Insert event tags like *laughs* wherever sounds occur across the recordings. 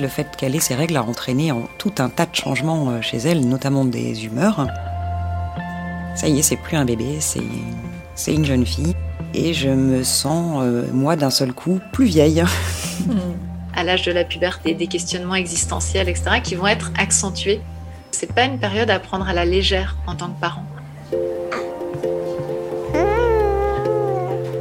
Le fait qu'elle ait ses règles a entraîné en tout un tas de changements euh, chez elle, notamment des humeurs. Ça y est, c'est plus un bébé, c'est une jeune fille. Et je me sens, euh, moi, d'un seul coup, plus vieille. *laughs* à l'âge de la puberté, des questionnements existentiels, etc., qui vont être accentués. C'est pas une période à prendre à la légère en tant que parent.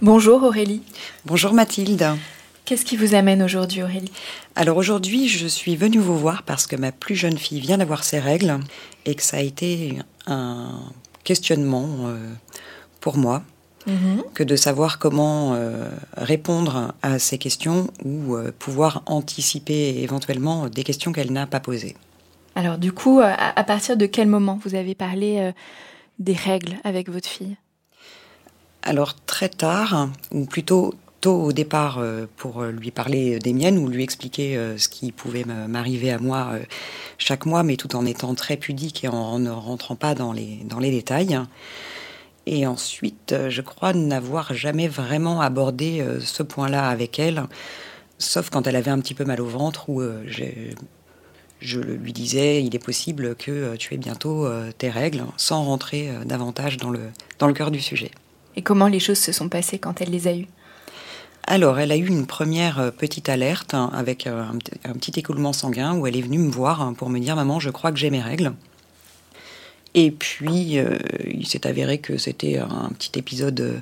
Bonjour Aurélie. Bonjour Mathilde. Qu'est-ce qui vous amène aujourd'hui Aurélie? Alors aujourd'hui, je suis venue vous voir parce que ma plus jeune fille vient d'avoir ses règles et que ça a été un questionnement euh, pour moi que de savoir comment euh, répondre à ces questions ou euh, pouvoir anticiper éventuellement des questions qu'elle n'a pas posées. Alors du coup, à, à partir de quel moment vous avez parlé des règles avec votre fille? Alors très tard, ou plutôt tôt au départ euh, pour euh, lui parler des miennes ou lui expliquer euh, ce qui pouvait m'arriver à moi euh, chaque mois, mais tout en étant très pudique et en ne rentrant pas dans les, détails. Et ensuite, euh, je crois n'avoir jamais vraiment abordé euh, ce point-là avec elle, sauf quand elle avait un petit peu mal au ventre, où euh, je lui disais, il est possible que euh, tu aies bientôt euh, tes règles, sans rentrer euh, davantage dans le, dans le cœur du sujet. Et comment les choses se sont passées quand elle les a eues Alors, elle a eu une première euh, petite alerte hein, avec euh, un, petit- écoulement sanguin où elle est venue me voir hein, pour me dire Maman, je crois que j'ai mes règles. Et puis, euh, il s'est avéré que c'était un petit épisode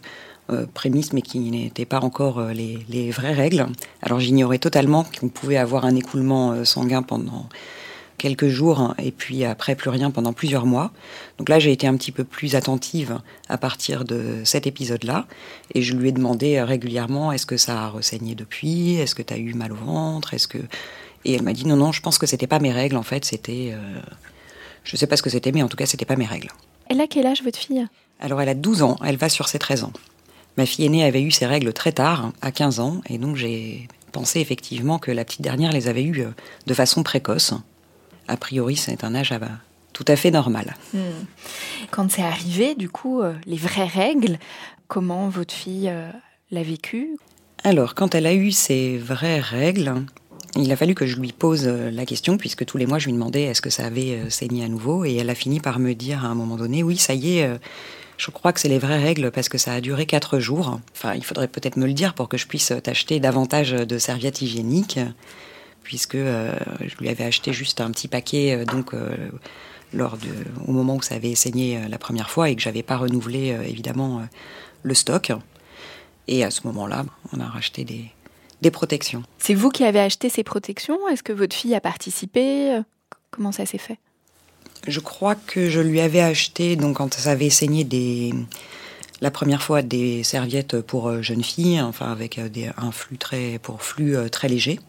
prémisse, mais qui n'était pas encore les, vraies règles. Alors, j'ignorais totalement qu'on pouvait avoir un écoulement sanguin pendant quelques jours hein, et puis après plus rien pendant plusieurs mois. Donc là, j'ai été un petit peu plus attentive à partir de cet épisode-là et je lui ai demandé euh, régulièrement est-ce que ça a ressaigné depuis? Est-ce que tu as eu mal au ventre? Est-ce que et elle m'a dit non non, je pense que c'était pas mes règles en fait, c'était euh, je sais pas ce que c'était mais en tout cas, c'était pas mes règles. Elle a quel âge votre fille? Alors elle a 12 ans, elle va sur ses 13 ans. Ma fille aînée avait eu ses règles très tard, à 15 ans, et donc j'ai pensé effectivement que la petite dernière les avait eues euh, de façon précoce. A priori, c'est un âge tout à fait normal. Quand c'est arrivé, du coup, euh, les vraies règles, comment votre fille euh, l'a vécu? Alors, quand elle a eu ses vraies règles, il a fallu que je lui pose euh, la question, puisque tous les mois, je lui demandais est-ce que ça avait euh, saigné à nouveau, et elle a fini par me dire à un moment donné, oui, ça y est, je crois que c'est les vraies règles, parce que ça a duré quatre jours. Enfin, il faudrait peut-être me le dire pour que je puisse t'acheter davantage de serviettes hygiéniques, puisque euh, je lui avais acheté juste un petit paquet, euh, donc... euh, lors de, au moment où ça avait saigné la première fois et que j'avais pas renouvelé évidemment le stock. Et à ce moment-là, on a racheté des, des protections. C'est vous qui avez acheté ces protections? Est-ce que votre fille a participé? Comment ça s'est fait? Je crois que je lui avais acheté, donc quand ça avait saigné des, la première fois des serviettes pour jeunes filles, enfin avec des, un flux très, pour flux très léger.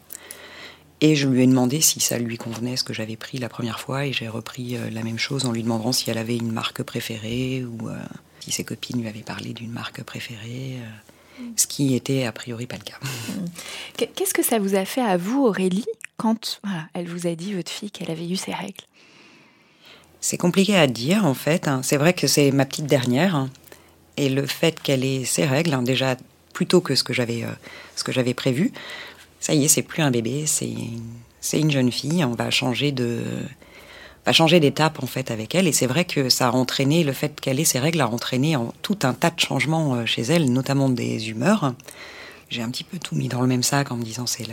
Et je lui ai demandé si ça lui convenait ce que j'avais pris la première fois et j'ai repris euh, la même chose en lui demandant si elle avait une marque préférée ou euh, si ses copines lui avaient parlé d'une marque préférée, ce qui était a priori pas le cas. Qu'est-ce que ça vous a fait à vous, Aurélie, quand elle vous a dit, votre fille, qu'elle avait eu ses règles? C'est compliqué à dire, en fait. Hein. C'est vrai que c'est ma petite dernière. Hein. Et le fait qu'elle ait ses règles, hein, déjà plus tôt que ce que j'avais euh, ce que j'avais prévu, ça y est, c'est plus un bébé, c'est une jeune fille. On va changer de va changer d'étape en fait avec elle. Et c'est vrai que ça a entraîné le fait qu'elle ait ses règles a entraîné en tout un tas de changements euh, chez elle, notamment des humeurs j'ai un petit peu tout mis dans le même sac en me disant c'est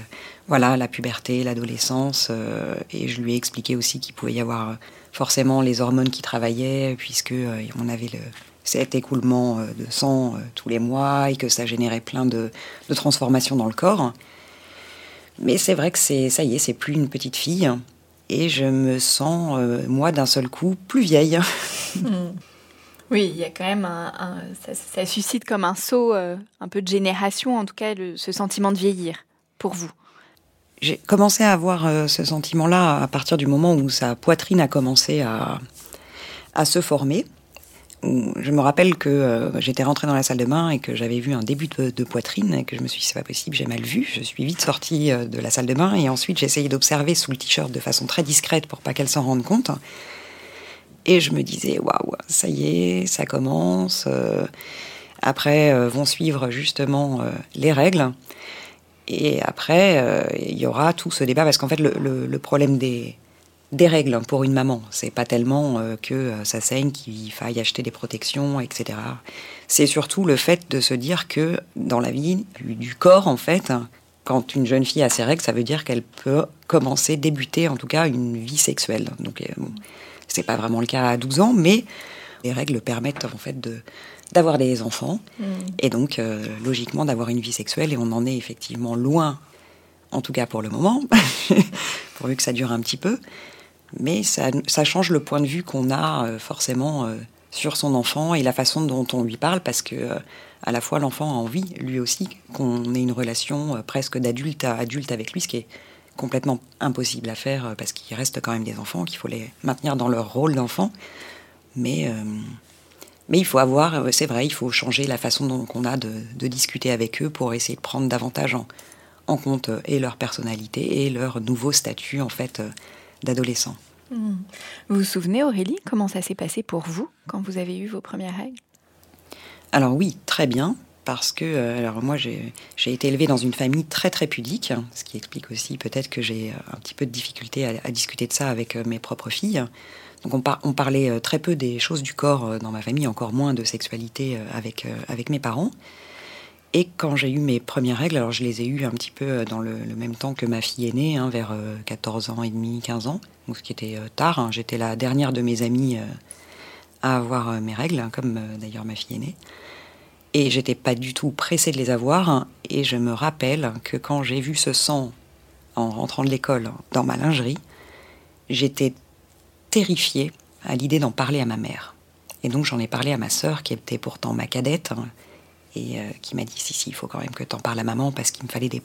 voilà la puberté, l'adolescence, euh, et je lui ai expliqué aussi qu'il pouvait y avoir euh, forcément les hormones qui travaillaient puisque on avait le, cet écoulement de sang tous les mois et que ça générait plein de transformations dans le corps. Mais c'est vrai que c'est ça y est, c'est plus une petite fille et je me sens moi d'un seul coup plus vieille. *laughs* Hmm. Oui, il y a quand même un, ça, suscite comme un saut, euh, un peu de génération, en tout cas, ce sentiment de vieillir pour vous. J'ai commencé à avoir euh, ce sentiment-là à partir du moment où sa poitrine a commencé à, à se former. Je me rappelle que euh, j'étais rentrée dans la salle de bain et que j'avais vu un début de, poitrine et que je me suis dit c'est pas possible, j'ai mal vu. Je suis vite sortie de la salle de bain et ensuite j'ai essayé d'observer sous le t-shirt de façon très discrète pour pas qu'elle s'en rende compte. Et je me disais, waouh, ça y est, ça commence. Euh, après euh, vont suivre justement euh, les règles. Et après, il y aura tout ce débat, parce qu'en fait, le, problème des, des règles pour une maman, c'est pas tellement que ça saigne, qu'il faille acheter des protections, etc. C'est surtout le fait de se dire que dans la vie du corps, en fait, quand une jeune fille a ses règles, ça veut dire qu'elle peut commencer, débuter en tout cas une vie sexuelle. Donc, bon, c'est pas vraiment le cas à 12 ans, mais les règles permettent en fait de d'avoir des enfants mm. et donc euh, logiquement d'avoir une vie sexuelle et on en est effectivement loin, en tout cas pour le moment, *laughs* pourvu que ça dure un petit peu. Mais ça, change le point de vue qu'on a euh, forcément euh, sur son enfant et la façon dont on lui parle parce que à la fois l'enfant a envie lui aussi qu'on ait une relation presque d'adulte à adulte avec lui, ce qui est complètement impossible à faire euh, parce qu'il reste quand même des enfants, qu'il faut les maintenir dans leur rôle d'enfant. Mais, euh, mais il faut avoir, euh, c'est vrai, il faut changer la façon dont on a de, discuter avec eux pour essayer de prendre davantage en, en, compte et leur personnalité et leur nouveau statut en fait d'adolescent. Hmm. Vous vous souvenez Aurélie comment ça s'est passé pour vous quand vous avez eu vos premières règles? Alors oui, très bien parce que, euh, alors moi, j'ai été élevée dans une famille très très pudique, ce qui explique aussi peut-être que j'ai euh, un petit peu de difficulté à, discuter de ça avec euh, mes propres filles. Donc on, on, parlait très peu des choses du corps dans ma famille, encore moins de sexualité avec, avec mes parents. Et quand j'ai eu mes premières règles, alors je les ai eues un petit peu dans le, même temps que ma fille aînée, hein, vers 14 ans et demi, 15 ans, donc ce qui était tard. Hein. J'étais la dernière de mes amies à avoir mes règles, hein, comme d'ailleurs ma fille aînée. Et j'étais pas du tout pressée de les avoir. Et je me rappelle que quand j'ai vu ce sang en rentrant de l'école dans ma lingerie, j'étais terrifiée à l'idée d'en parler à ma mère. Et donc j'en ai parlé à ma sœur, qui était pourtant ma cadette, et euh, qui m'a dit si, si, il faut quand même que tu en parles à maman, parce qu'il me fallait des,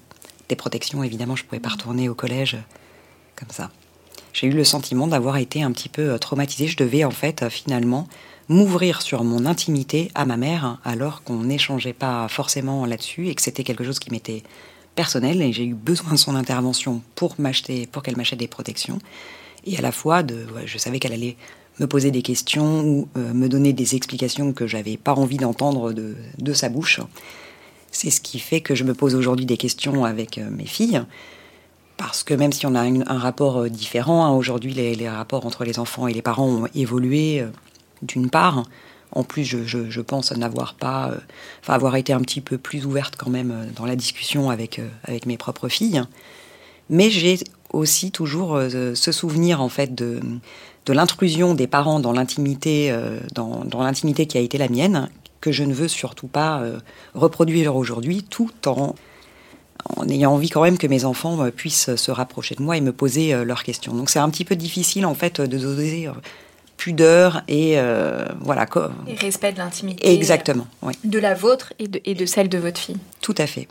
protections. Évidemment, je pouvais pas retourner au collège euh, comme ça. J'ai eu le sentiment d'avoir été un petit peu euh, traumatisée. Je devais en fait finalement m'ouvrir sur mon intimité à ma mère, alors qu'on n'échangeait pas forcément là-dessus et que c'était quelque chose qui m'était personnel et j'ai eu besoin de son intervention pour m'acheter, pour qu'elle m'achète des protections. Et à la fois, je savais qu'elle allait me poser des questions ou euh, me donner des explications que j'avais pas envie d'entendre de, de, sa bouche. C'est ce qui fait que je me pose aujourd'hui des questions avec euh, mes filles. Parce que même si on a un rapport euh, différent, hein, aujourd'hui les, les, rapports entre les enfants et les parents ont évolué d'une part. En plus, je, pense n'avoir pas, enfin avoir été un petit peu plus ouverte quand même dans la discussion avec, avec mes propres filles. Mais j'ai aussi toujours ce souvenir en fait de, de l'intrusion des parents dans l'intimité, dans, dans l'intimité qui a été la mienne, que je ne veux surtout pas reproduire aujourd'hui, tout en en ayant envie quand même que mes enfants puissent se rapprocher de moi et me poser leurs questions. Donc c'est un petit peu difficile en fait de doser pudeur et euh, voilà. Et respect de l'intimité. Exactement, oui. De la vôtre et de, et de, celle de votre fille. Tout à fait.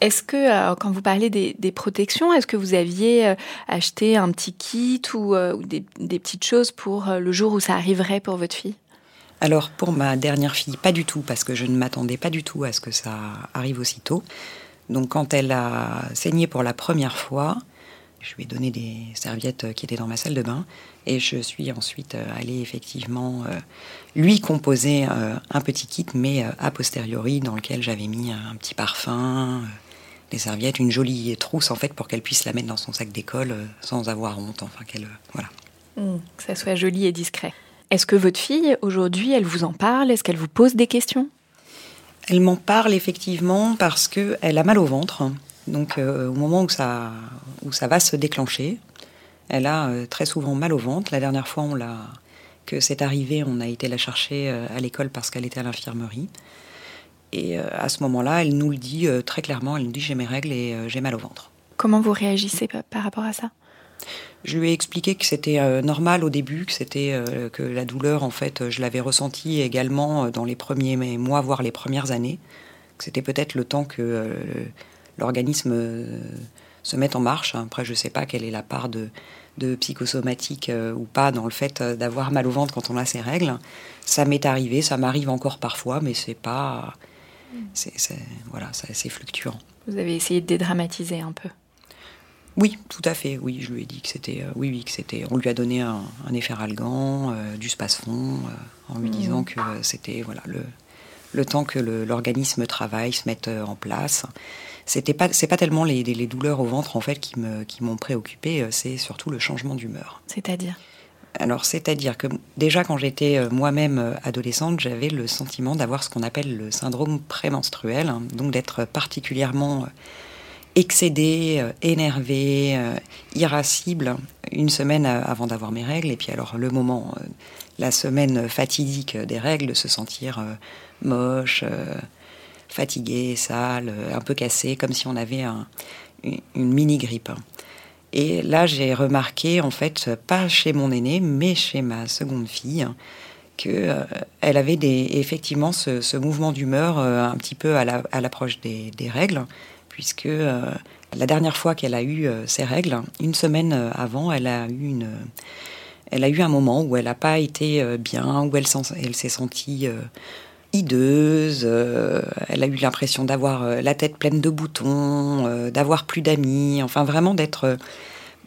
Est-ce que, euh, quand vous parlez des, protections, est-ce que vous aviez euh, acheté un petit kit ou, des, des, petites choses pour le jour où ça arriverait pour votre fille? Alors pour ma dernière fille, pas du tout, parce que je ne m'attendais pas du tout à ce que ça arrive aussitôt. Donc quand elle a saigné pour la première fois, je lui ai donné des serviettes qui étaient dans ma salle de bain et je suis ensuite euh, allée effectivement euh, lui composer euh, un petit kit, mais a posteriori dans lequel j'avais mis un petit parfum, des serviettes, une jolie trousse en fait pour qu'elle puisse la mettre dans son sac d'école sans avoir honte, enfin qu'elle voilà. Mmh, que ça soit joli et discret. Est-ce que votre fille aujourd'hui, elle vous en parle? Est-ce qu'elle vous pose des questions? Elle m'en parle effectivement parce que elle a mal au ventre. Donc euh, au moment où ça, où ça va se déclencher, elle a euh, très souvent mal au ventre. La dernière fois on l'a, que c'est arrivé, on a été la chercher euh, à l'école parce qu'elle était à l'infirmerie. Et à ce moment-là, elle nous le dit très clairement, elle nous dit j'ai mes règles et j'ai mal au ventre. Comment vous réagissez par rapport à ça? Je lui ai expliqué que c'était normal au début, que c'était que la douleur en fait, je l'avais ressentie également dans les premiers mois, voire les premières années. Que c'était peut-être le temps que l'organisme euh, se met en marche. Après, je ne sais pas quelle est la part de, psychosomatique euh, ou pas dans le fait euh, d'avoir mal au ventre quand on a ses règles. Ça m'est arrivé, ça m'arrive encore parfois, mais c'est pas. C'est, voilà, c'est fluctuant. Vous avez essayé de dédramatiser un peu? Oui, tout à fait. Oui, je lui ai dit que c'était, oui, oui, que c'était. On lui a donné un, un efferalgan, du space-fond, en lui mmh. disant que c'était voilà le, le temps que l'organisme travaille, se mette en place c'était pas c'est pas tellement les, les, douleurs au ventre en fait qui me qui m'ont préoccupé, euh, c'est surtout le changement d'humeur. C'est-à-dire? Alors, c'est-à-dire que déjà quand j'étais euh, moi-même euh, adolescente, j'avais le sentiment d'avoir ce qu'on appelle le syndrome prémenstruel, hein, donc d'être particulièrement excédée, énervée, irascible une semaine avant d'avoir mes règles, et puis alors le moment, la semaine fatidique des règles, de se sentir moche fatigué, sale, un peu cassé, comme si on avait une, mini-grippe. Et là, j'ai remarqué, en fait, pas chez mon aîné, mais chez ma seconde fille, qu'elle euh, elle avait des, effectivement ce, mouvement d'humeur euh, un petit peu à l'approche des, règles, puisque euh, la dernière fois qu'elle a eu ses règles, une semaine avant, elle a eu une, elle a eu un moment où elle n'a pas été bien, où elle s'est sentie hideuse, euh, elle a eu l'impression d'avoir euh, la tête pleine de boutons, euh, d'avoir plus d'amis, enfin vraiment d'être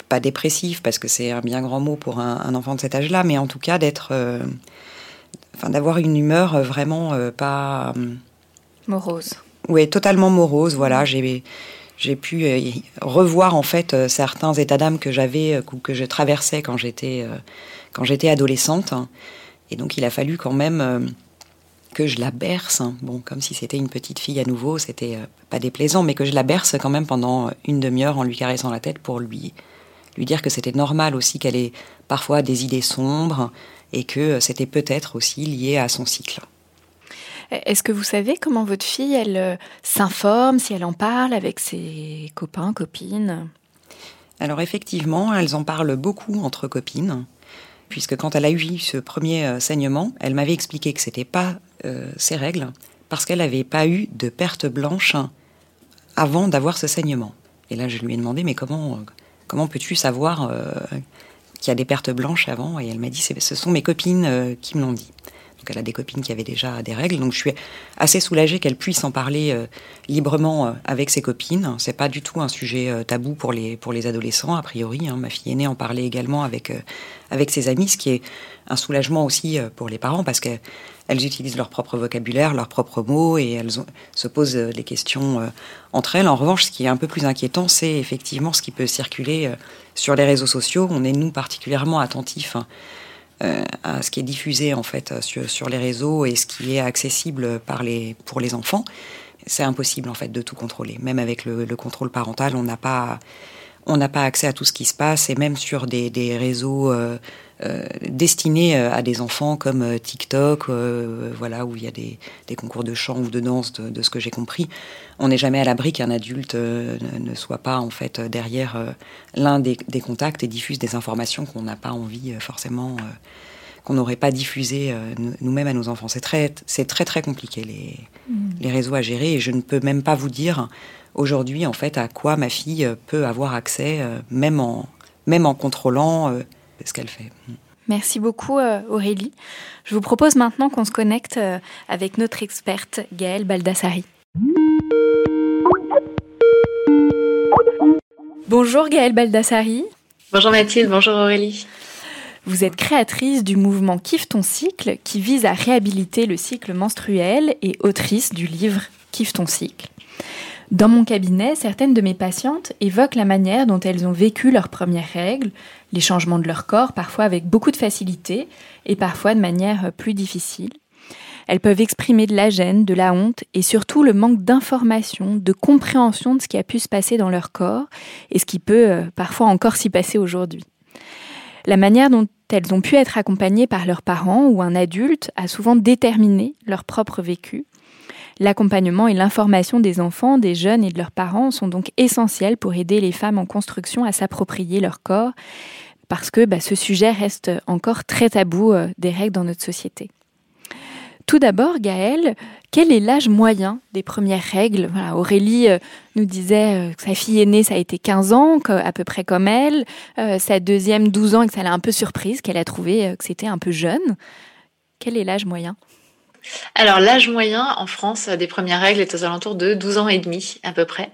pas dépressif parce que c'est un bien grand mot pour un, enfant de cet âge-là, mais en tout cas d'être, enfin d'avoir une humeur vraiment pas morose. Oui, totalement morose. Voilà, j'ai j'ai pu revoir en fait certains états d'âme que j'avais ou que je traversais quand j'étais quand j'étais adolescente, et donc il a fallu quand même que je la berce, hein. bon, comme si c'était une petite fille à nouveau, c'était euh, pas déplaisant, mais que je la berce quand même pendant une demi-heure en lui caressant la tête pour lui, lui dire que c'était normal aussi qu'elle ait parfois des idées sombres et que c'était peut-être aussi lié à son cycle. Est-ce que vous savez comment votre fille, elle euh, s'informe, si elle en parle avec ses copains, copines? Alors effectivement, elles en parlent beaucoup entre copines puisque quand elle a eu ce premier euh, saignement, elle m'avait expliqué que c'était pas euh, ses règles, parce qu'elle n'avait pas eu de perte blanche avant d'avoir ce saignement. Et là, je lui ai demandé, mais comment, comment peux-tu savoir euh, qu'il y a des pertes blanches avant? Et elle m'a dit, ce sont mes copines qui me l'ont dit. Donc elle a des copines qui avaient déjà des règles, donc je suis assez soulagée qu'elle puisse en parler euh, librement euh, avec ses copines. C'est pas du tout un sujet euh, tabou pour les pour les adolescents a priori. Hein. Ma fille aînée en parlait également avec avec ses amis, ce qui est un soulagement aussi pour les parents parce qu'elles utilisent leur propre vocabulaire, leurs propres mots et elles se posent des questions entre elles. En revanche, ce qui est un peu plus inquiétant, c'est effectivement ce qui peut circuler sur les réseaux sociaux. On est nous particulièrement attentifs. Hein, euh, à ce qui est diffusé en fait sur, les réseaux et ce qui est accessible par les, pour les enfants, c'est impossible en fait de tout contrôler. Même avec le, contrôle parental, on n'a pas on n'a pas accès à tout ce qui se passe et même sur des, des réseaux euh, euh, destinés euh, à des enfants comme euh, TikTok, voilà, où il y a des, concours de chant ou de danse, de, ce que j'ai compris. On n'est jamais à l'abri qu'un adulte ne soit pas en fait derrière l'un des, contacts et diffuse des informations qu'on n'a pas envie forcément, qu'on n'aurait pas diffusées nous-mêmes à nos enfants. C'est très, c'est très très compliqué les, mmh. les réseaux à gérer et je ne peux même pas vous dire aujourd'hui en fait à quoi ma fille peut avoir accès, même en même en contrôlant ce qu'elle fait. Merci beaucoup Aurélie. Je vous propose maintenant qu'on se connecte avec notre experte Gaëlle Baldassari. Bonjour Gaëlle Baldassari. Bonjour Mathilde, bonjour Aurélie. Vous êtes créatrice du mouvement Kiffe ton cycle qui vise à réhabiliter le cycle menstruel et autrice du livre Kiffe ton cycle. Dans mon cabinet, certaines de mes patientes évoquent la manière dont elles ont vécu leurs premières règles, les changements de leur corps, parfois avec beaucoup de facilité et parfois de manière plus difficile. Elles peuvent exprimer de la gêne, de la honte et surtout le manque d'information, de compréhension de ce qui a pu se passer dans leur corps et ce qui peut euh, parfois encore s'y passer aujourd'hui. La manière dont elles ont pu être accompagnées par leurs parents ou un adulte a souvent déterminé leur propre vécu L'accompagnement et l'information des enfants, des jeunes et de leurs parents sont donc essentiels pour aider les femmes en construction à s'approprier leur corps, parce que bah, ce sujet reste encore très tabou euh, des règles dans notre société. Tout d'abord, Gaëlle, quel est l'âge moyen des premières règles? Aurélie euh, nous disait euh, que sa fille aînée, ça a été 15 ans, à peu près comme elle, sa deuxième 12 ans et que ça l'a un peu surprise, qu'elle a trouvé que c'était un peu jeune. Quel est l'âge moyen? Alors, l'âge moyen en France des premières règles est aux alentours de 12 ans et demi, à peu près.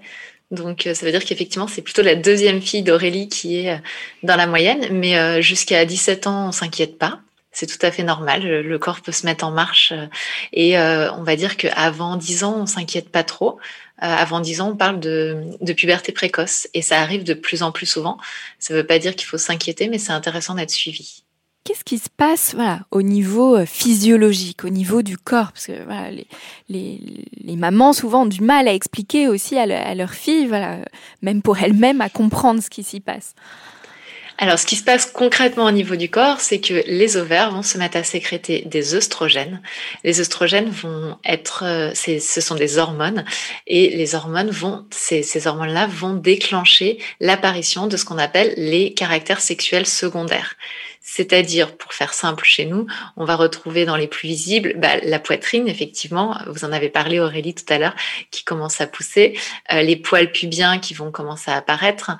Donc, euh, ça veut dire qu'effectivement, c'est plutôt la deuxième fille d'Aurélie qui est euh, dans la moyenne. Mais euh, jusqu'à 17 ans, on s'inquiète pas. C'est tout à fait normal. Le corps peut se mettre en marche. Et on va dire qu'avant 10 ans, on s'inquiète pas trop. avant 10 ans, on parle de, de, puberté précoce. Et ça arrive de plus en plus souvent. Ça ne veut pas dire qu'il faut s'inquiéter, mais c'est intéressant d'être suivi. Qu'est-ce qui se passe voilà, au niveau euh, physiologique, au niveau du corps? Parce que les, les, les, mamans souvent ont du mal à expliquer aussi à, leur leurs filles, voilà, même pour elles-mêmes, à comprendre ce qui s'y passe. Alors, ce qui se passe concrètement au niveau du corps, c'est que les ovaires vont se mettre à sécréter des œstrogènes. Les œstrogènes vont être, euh, ce sont des hormones, et les hormones vont, ces hormones-là vont déclencher l'apparition de ce qu'on appelle les caractères sexuels secondaires. C'est-à-dire, pour faire simple chez nous, on va retrouver dans les plus visibles bah, la poitrine, effectivement, vous en avez parlé Aurélie tout à l'heure, qui commence à pousser, euh, les poils pubiens qui vont commencer à apparaître,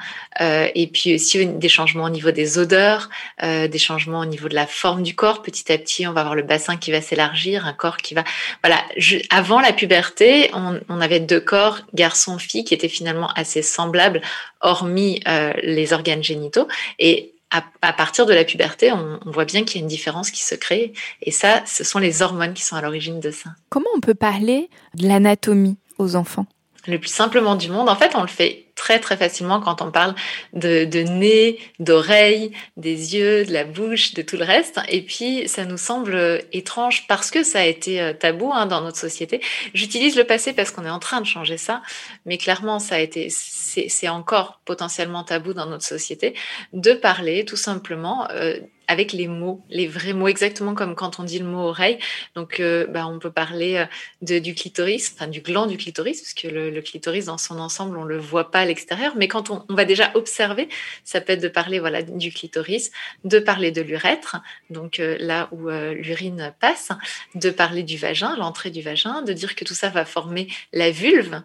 euh, et puis aussi des changements au niveau des odeurs, euh, des changements au niveau de la forme du corps. Petit à petit, on va avoir le bassin qui va s'élargir, un corps qui va... Voilà, avant la puberté, on, on avait deux corps, garçon-fille, qui étaient finalement assez semblables, hormis les organes génitaux. Et à, partir de la puberté, on, voit bien qu'il y a une différence qui se crée. Et ça, ce sont les hormones qui sont à l'origine de ça. Comment on peut parler de l'anatomie aux enfants? Le plus simplement du monde, en fait, on le fait très très facilement quand on parle de, nez, d'oreilles, des yeux, de la bouche, de tout le reste. Et puis ça nous semble étrange parce que ça a été euh, tabou hein, dans notre société. J'utilise le passé parce qu'on est en train de changer ça, mais clairement ça a été, c'est encore potentiellement tabou dans notre société de parler tout simplement euh, avec les mots, les vrais mots, exactement comme quand on dit le mot oreille. Donc, euh, bah, on peut parler euh, du clitoris, enfin du gland du clitoris, puisque le, le clitoris dans son ensemble, on le voit pas Mais quand on, va déjà observer, ça peut être de parler voilà du clitoris, de parler de l'urètre, donc euh, là où l'urine passe, de parler du vagin, l'entrée du vagin, de dire que tout ça va former la vulve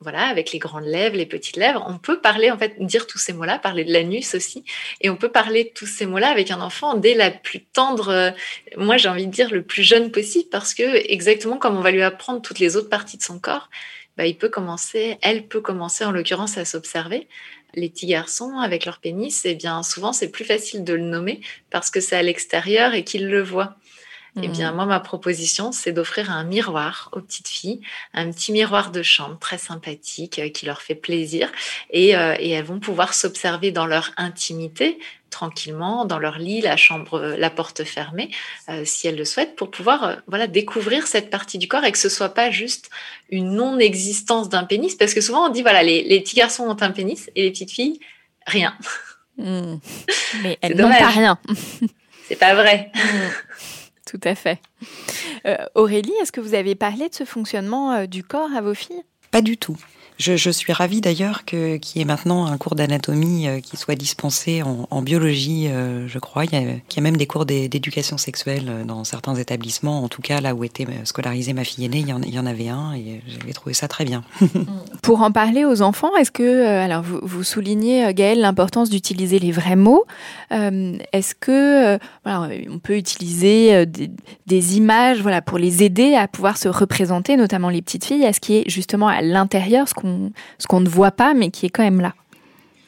voilà, avec les grandes lèvres, les petites lèvres. On peut parler, en fait, dire tous ces mots-là, parler de l'anus aussi. Et on peut parler de tous ces mots-là avec un enfant dès la plus tendre, euh, moi j'ai envie de dire le plus jeune possible, parce que exactement comme on va lui apprendre toutes les autres parties de son corps, bah, il peut commencer, elle peut commencer en l'occurrence à s'observer. Les petits garçons avec leur pénis, eh bien souvent c'est plus facile de le nommer parce que c'est à l'extérieur et qu'ils le voient. Eh bien, mmh. moi, ma proposition, c'est d'offrir un miroir aux petites filles, un petit miroir de chambre très sympathique euh, qui leur fait plaisir et, euh, et elles vont pouvoir s'observer dans leur intimité tranquillement dans leur lit, la chambre, euh, la porte fermée, si elles le souhaitent, pour pouvoir voilà découvrir cette partie du corps et que ce soit pas juste une non-existence d'un pénis, parce que souvent on dit voilà les, les, petits garçons ont un pénis et les petites filles rien. Mmh. *laughs* Mais elles n'ont pas rien. *laughs* C'est pas vrai. Mmh. Tout à fait. Euh, Aurélie, est-ce que vous avez parlé de ce fonctionnement euh, du corps à vos filles? Pas du tout. Je, suis ravie d'ailleurs que qu'il y ait maintenant un cours d'anatomie euh, qui soit dispensé en, biologie, euh, je crois. Il y, a, même des cours d'éducation sexuelle euh, dans certains établissements. En tout cas, là où était scolarisée ma fille aînée, il y en, avait un et j'avais trouvé ça très bien. *laughs* Pour en parler aux enfants, est-ce que, alors vous, soulignez, Gaëlle, l'importance d'utiliser les vrais mots. est-ce que, on peut utiliser des, des, images, voilà, pour les aider à pouvoir se représenter, notamment les petites filles, à ce qui est justement à l'intérieur, ce qu'on ce qu'on ne voit pas, mais qui est quand même là.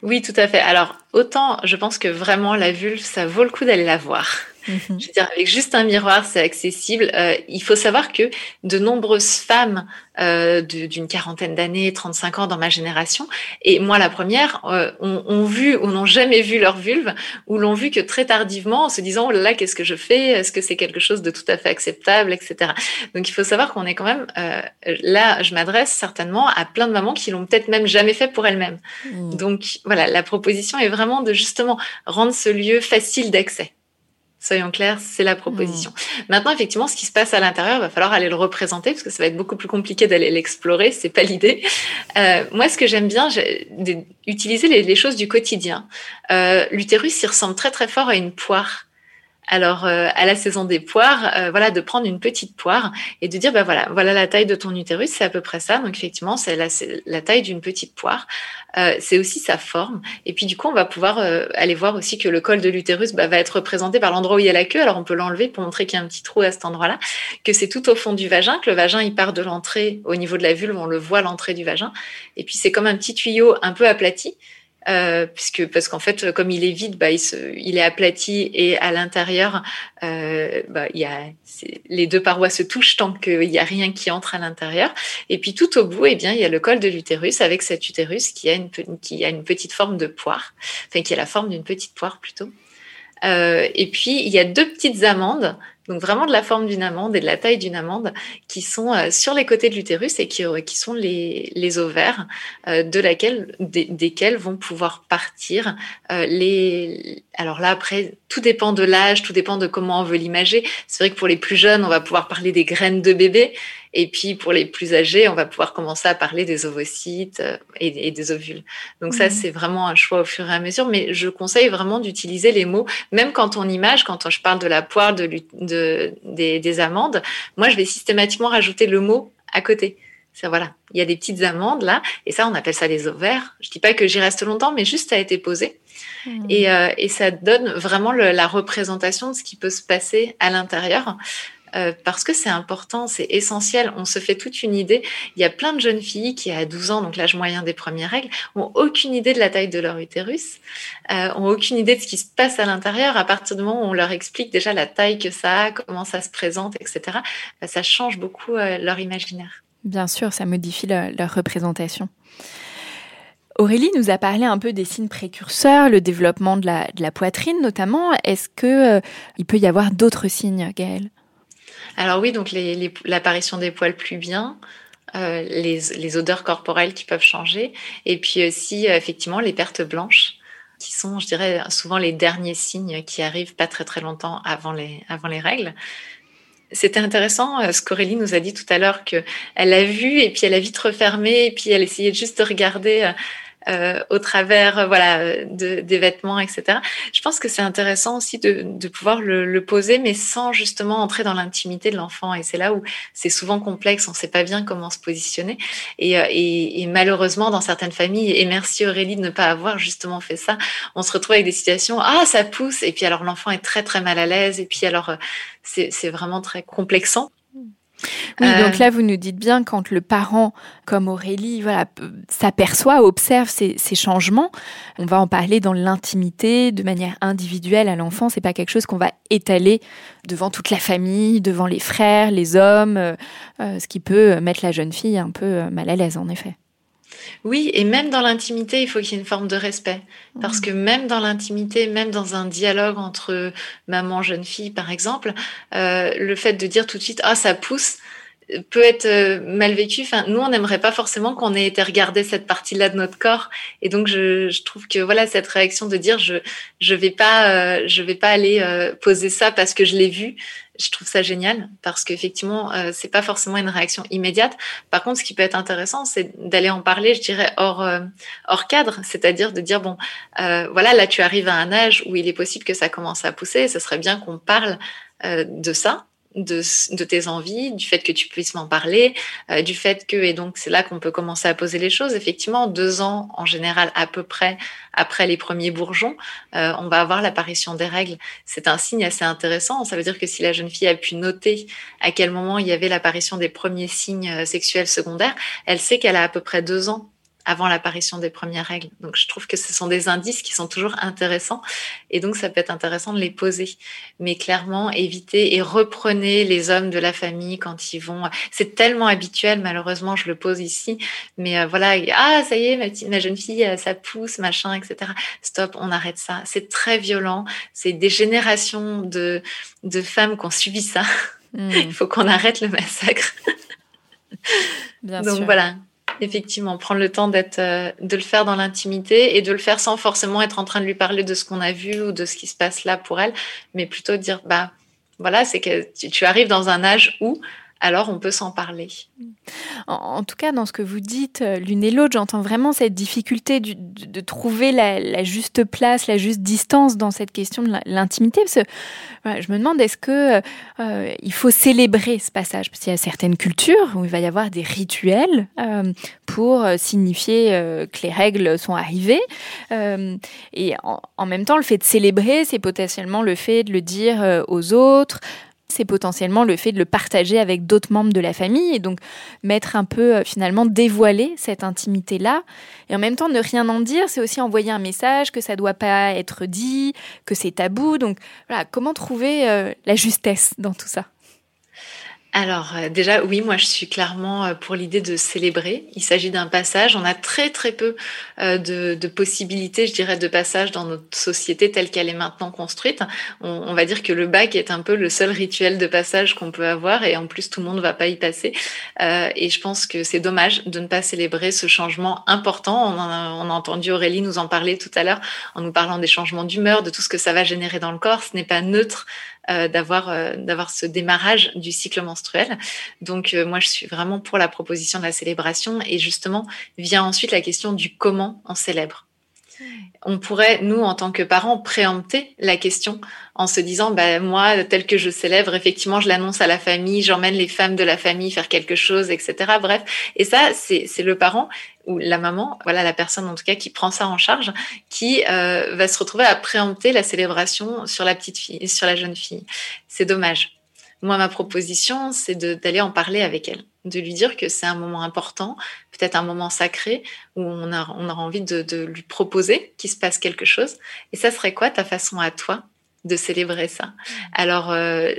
Oui, tout à fait. Alors, autant je pense que vraiment la vulve, ça vaut le coup d'aller la voir. Mhm. Je veux dire, avec juste un miroir, c'est accessible. Euh, il faut savoir que de nombreuses femmes euh, d'une quarantaine d'années, 35 ans dans ma génération, et moi la première, euh, ont, vu ou n'ont jamais vu leur vulve, ou l'ont vu que très tardivement en se disant, oh là, qu'est-ce que je fais? Est-ce que c'est quelque chose de tout à fait acceptable, etc. Donc il faut savoir qu'on est quand même, euh, là, je m'adresse certainement à plein de mamans qui l'ont peut-être même jamais fait pour elles-mêmes. Mmh. Donc voilà, la proposition est vraiment de justement rendre ce lieu facile d'accès. Soyons clairs, c'est la proposition. Mmh. Maintenant, effectivement, ce qui se passe à l'intérieur, il va falloir aller le représenter parce que ça va être beaucoup plus compliqué d'aller l'explorer. C'est pas l'idée. Euh, moi, ce que j'aime bien, utiliser les, les, choses du quotidien. Euh, L'utérus, il ressemble très très fort à une poire. Alors, euh, à la saison des poires, euh, voilà, de prendre une petite poire et de dire, bah voilà, voilà la taille de ton utérus, c'est à peu près ça. Donc, effectivement, c'est la, taille d'une petite poire. Euh, c'est aussi sa forme. Et puis, du coup, on va pouvoir aller voir aussi que le col de l'utérus bah, va être représenté par l'endroit où il y a la queue. Alors, on peut l'enlever pour montrer qu'il y a un petit trou à cet endroit-là, que c'est tout au fond du vagin, que le vagin, il part de l'entrée au niveau de la vulve, on le voit l'entrée du vagin. Et puis, c'est comme un petit tuyau un peu aplati euh, puisque parce qu'en fait comme il est vide bah, il, se, il est aplati et à l'intérieur euh, bah, il y a les deux parois se touchent tant qu'il n'y a rien qui entre à l'intérieur. Et puis tout au bout eh bien il y a le col de l'utérus avec cet utérus qui a une qui a une petite forme de poire. Enfin qui a la forme d'une petite poire plutôt. Euh, et puis il y a deux petites amandes donc vraiment de la forme d'une amande et de la taille d'une amande, qui sont euh, sur les côtés de l'utérus et qui, euh, sont les, les ovaires euh, de laquelle, desquels vont pouvoir partir les. Alors là après, tout dépend de l'âge, tout dépend de comment on veut l'imager. C'est vrai que pour les plus jeunes, on va pouvoir parler des graines de bébé, et puis pour les plus âgés, on va pouvoir commencer à parler des ovocytes euh, et, des ovules. Donc ça, mhm. c'est vraiment un choix au fur et à mesure. Mais je conseille vraiment d'utiliser les mots, même quand on image, quand je parle de la poire, de, de des, des amandes, moi, je vais systématiquement rajouter le mot à côté. C'est voilà, il y a des petites amandes là, et ça, on appelle ça des ovaires. Je dis pas que j'y reste longtemps, mais juste ça a été posé. Mhm. Et, euh, et, ça donne vraiment le, la représentation de ce qui peut se passer à l'intérieur. Euh, parce que c'est important, c'est essentiel. On se fait toute une idée. Il y a plein de jeunes filles qui, à 12 ans, donc l'âge moyen des premières règles, ont aucune idée de la taille de leur utérus, euh, ont aucune idée de ce qui se passe à l'intérieur. À partir du moment où on leur explique déjà la taille que ça a, comment ça se présente, etc., bah, ça change beaucoup euh, leur imaginaire. Bien sûr, ça modifie leur représentation. Aurélie nous a parlé un peu des signes précurseurs, le développement de la, poitrine notamment. Est-ce que il peut y avoir d'autres signes, Gaëlle? Alors oui, donc l'apparition des poils plus bien, euh, les, odeurs corporelles qui peuvent changer, et puis aussi euh, effectivement les pertes blanches, qui sont, je dirais, souvent les derniers signes qui arrivent pas très très longtemps avant les, avant les règles. C'était intéressant euh, ce qu'Aurélie nous a dit tout à l'heure qu'elle a vu et puis elle a vite refermé et puis elle essayait juste de regarder euh, au travers euh, voilà de, des vêtements, etc. Je pense que c'est intéressant aussi de, de pouvoir le, le, poser, mais sans justement entrer dans l'intimité de l'enfant. Et c'est là où c'est souvent complexe, on ne sait pas bien comment se positionner. Et, euh, et, et, malheureusement, dans certaines familles, et merci Aurélie de ne pas avoir justement fait ça, on se retrouve avec des situations ah ça pousse, et puis alors l'enfant est très très mal à l'aise, et puis alors c'est vraiment très complexant. Oui, donc euh, là, vous nous dites bien quand le parent, comme Aurélie, voilà, s'aperçoit, observe ces, ces, changements, on va en parler dans l'intimité, de manière individuelle à l'enfant. C'est pas quelque chose qu'on va étaler devant toute la famille, devant les frères, les hommes, euh, euh, ce qui peut mettre la jeune fille un peu mal à l'aise, en effet. Oui, et même dans l'intimité, il faut qu'il y ait une forme de respect. Parce mmh. que même dans l'intimité, même dans un dialogue entre maman, jeune fille, par exemple, euh, le fait de dire tout de suite, ah, ça pousse, peut être euh, mal vécu. Enfin, nous, on n'aimerait pas forcément qu'on ait été regarder cette partie-là de notre corps. Et donc, je, je, trouve que voilà cette réaction de dire je je vais pas euh, je vais pas aller euh, poser ça parce que je l'ai vu. Je trouve ça génial parce qu'effectivement, euh, c'est pas forcément une réaction immédiate. Par contre, ce qui peut être intéressant, c'est d'aller en parler, je dirais hors hors cadre, c'est-à-dire de dire bon, voilà, là, tu arrives à un âge où il est possible que ça commence à pousser. Ce serait bien qu'on parle de ça de, de, tes envies, du fait que tu puisses m'en parler, euh, du fait que, et donc c'est là qu'on peut commencer à poser les choses, effectivement, deux ans en général à peu près après les premiers bourgeons, euh, on va avoir l'apparition des règles. C'est un signe assez intéressant, ça veut dire que si la jeune fille a pu noter à quel moment il y avait l'apparition des premiers signes euh, sexuels secondaires, elle sait qu'elle a à peu près deux ans avant l'apparition des premières règles. Donc je trouve que ce sont des indices qui sont toujours intéressants et donc ça peut être intéressant de les poser. Mais clairement, évitez et reprenez les hommes de la famille quand ils vont. C'est tellement habituel, malheureusement, je le pose ici. Mais euh, voilà, ah ça y est, ma, ma jeune fille, euh, ça pousse, machin, etc. Stop, on arrête ça. C'est très violent. C'est des générations de de femmes qui ont subi ça. Hmm. *laughs* Il faut qu'on arrête le massacre. Bien donc voilà, Effectivement, prendre le temps d'être, euh, de le faire dans l'intimité et de le faire sans forcément être en train de lui parler de ce qu'on a vu ou de ce qui se passe là pour elle, mais plutôt dire, bah, voilà, c'est que tu arrives dans un âge où alors on peut s'en parler. En, tout cas, dans ce que vous dites euh, l'une et l'autre, j'entends vraiment cette difficulté de, trouver la, juste place, la juste distance dans cette question de l'intimité. Parce que je me demande, est-ce que euh, il faut célébrer ce passage? Parce qu'il y a certaines cultures où il va y avoir des rituels euh, pour signifier que les règles sont arrivées. et en, même temps, le fait de célébrer, c'est potentiellement le fait de le dire aux autres c'est potentiellement le fait de le partager avec d'autres membres de la famille et donc mettre un peu euh, finalement dévoiler cette intimité là et en même temps ne rien en dire c'est aussi envoyer un message que ça doit pas être dit que c'est tabou. Donc voilà comment trouver euh, la justesse dans tout ça? Alors euh, déjà oui, moi je suis clairement euh, pour l'idée de célébrer. Il s'agit d'un passage. On a très très peu euh, de, de, possibilités, je dirais, de passage dans notre société telle qu'elle est maintenant construite. On, on, va dire que le bac est un peu le seul rituel de passage qu'on peut avoir et en plus tout le monde ne va pas y passer. Euh, et je pense que c'est dommage de ne pas célébrer ce changement important. On, a, on a entendu Aurélie nous en parler tout à l'heure en nous parlant des changements d'humeur, de tout ce que ça va générer dans le corps. Ce n'est pas neutre euh, d'avoir euh, d'avoir ce démarrage du cycle menstruel. Donc euh, moi je suis vraiment pour la proposition de la célébration et justement vient ensuite la question du comment on célèbre on pourrait, nous, en tant que parents, préempter la question en se disant, bah, moi, tel que je célèbre, effectivement, je l'annonce à la famille, j'emmène les femmes de la famille faire quelque chose, etc. Bref. Et ça, c'est le parent ou la maman, voilà, la personne, en tout cas, qui prend ça en charge, qui euh, va se retrouver à préempter la célébration sur la petite fille, sur la jeune fille. C'est dommage. Moi, ma proposition, c'est d'aller en parler avec elle, de lui dire que c'est un moment important, peut-être un moment sacré, où on, aura envie de, de lui proposer qu'il se passe quelque chose. Et ça serait quoi ta façon à toi de célébrer ça. Alors, euh,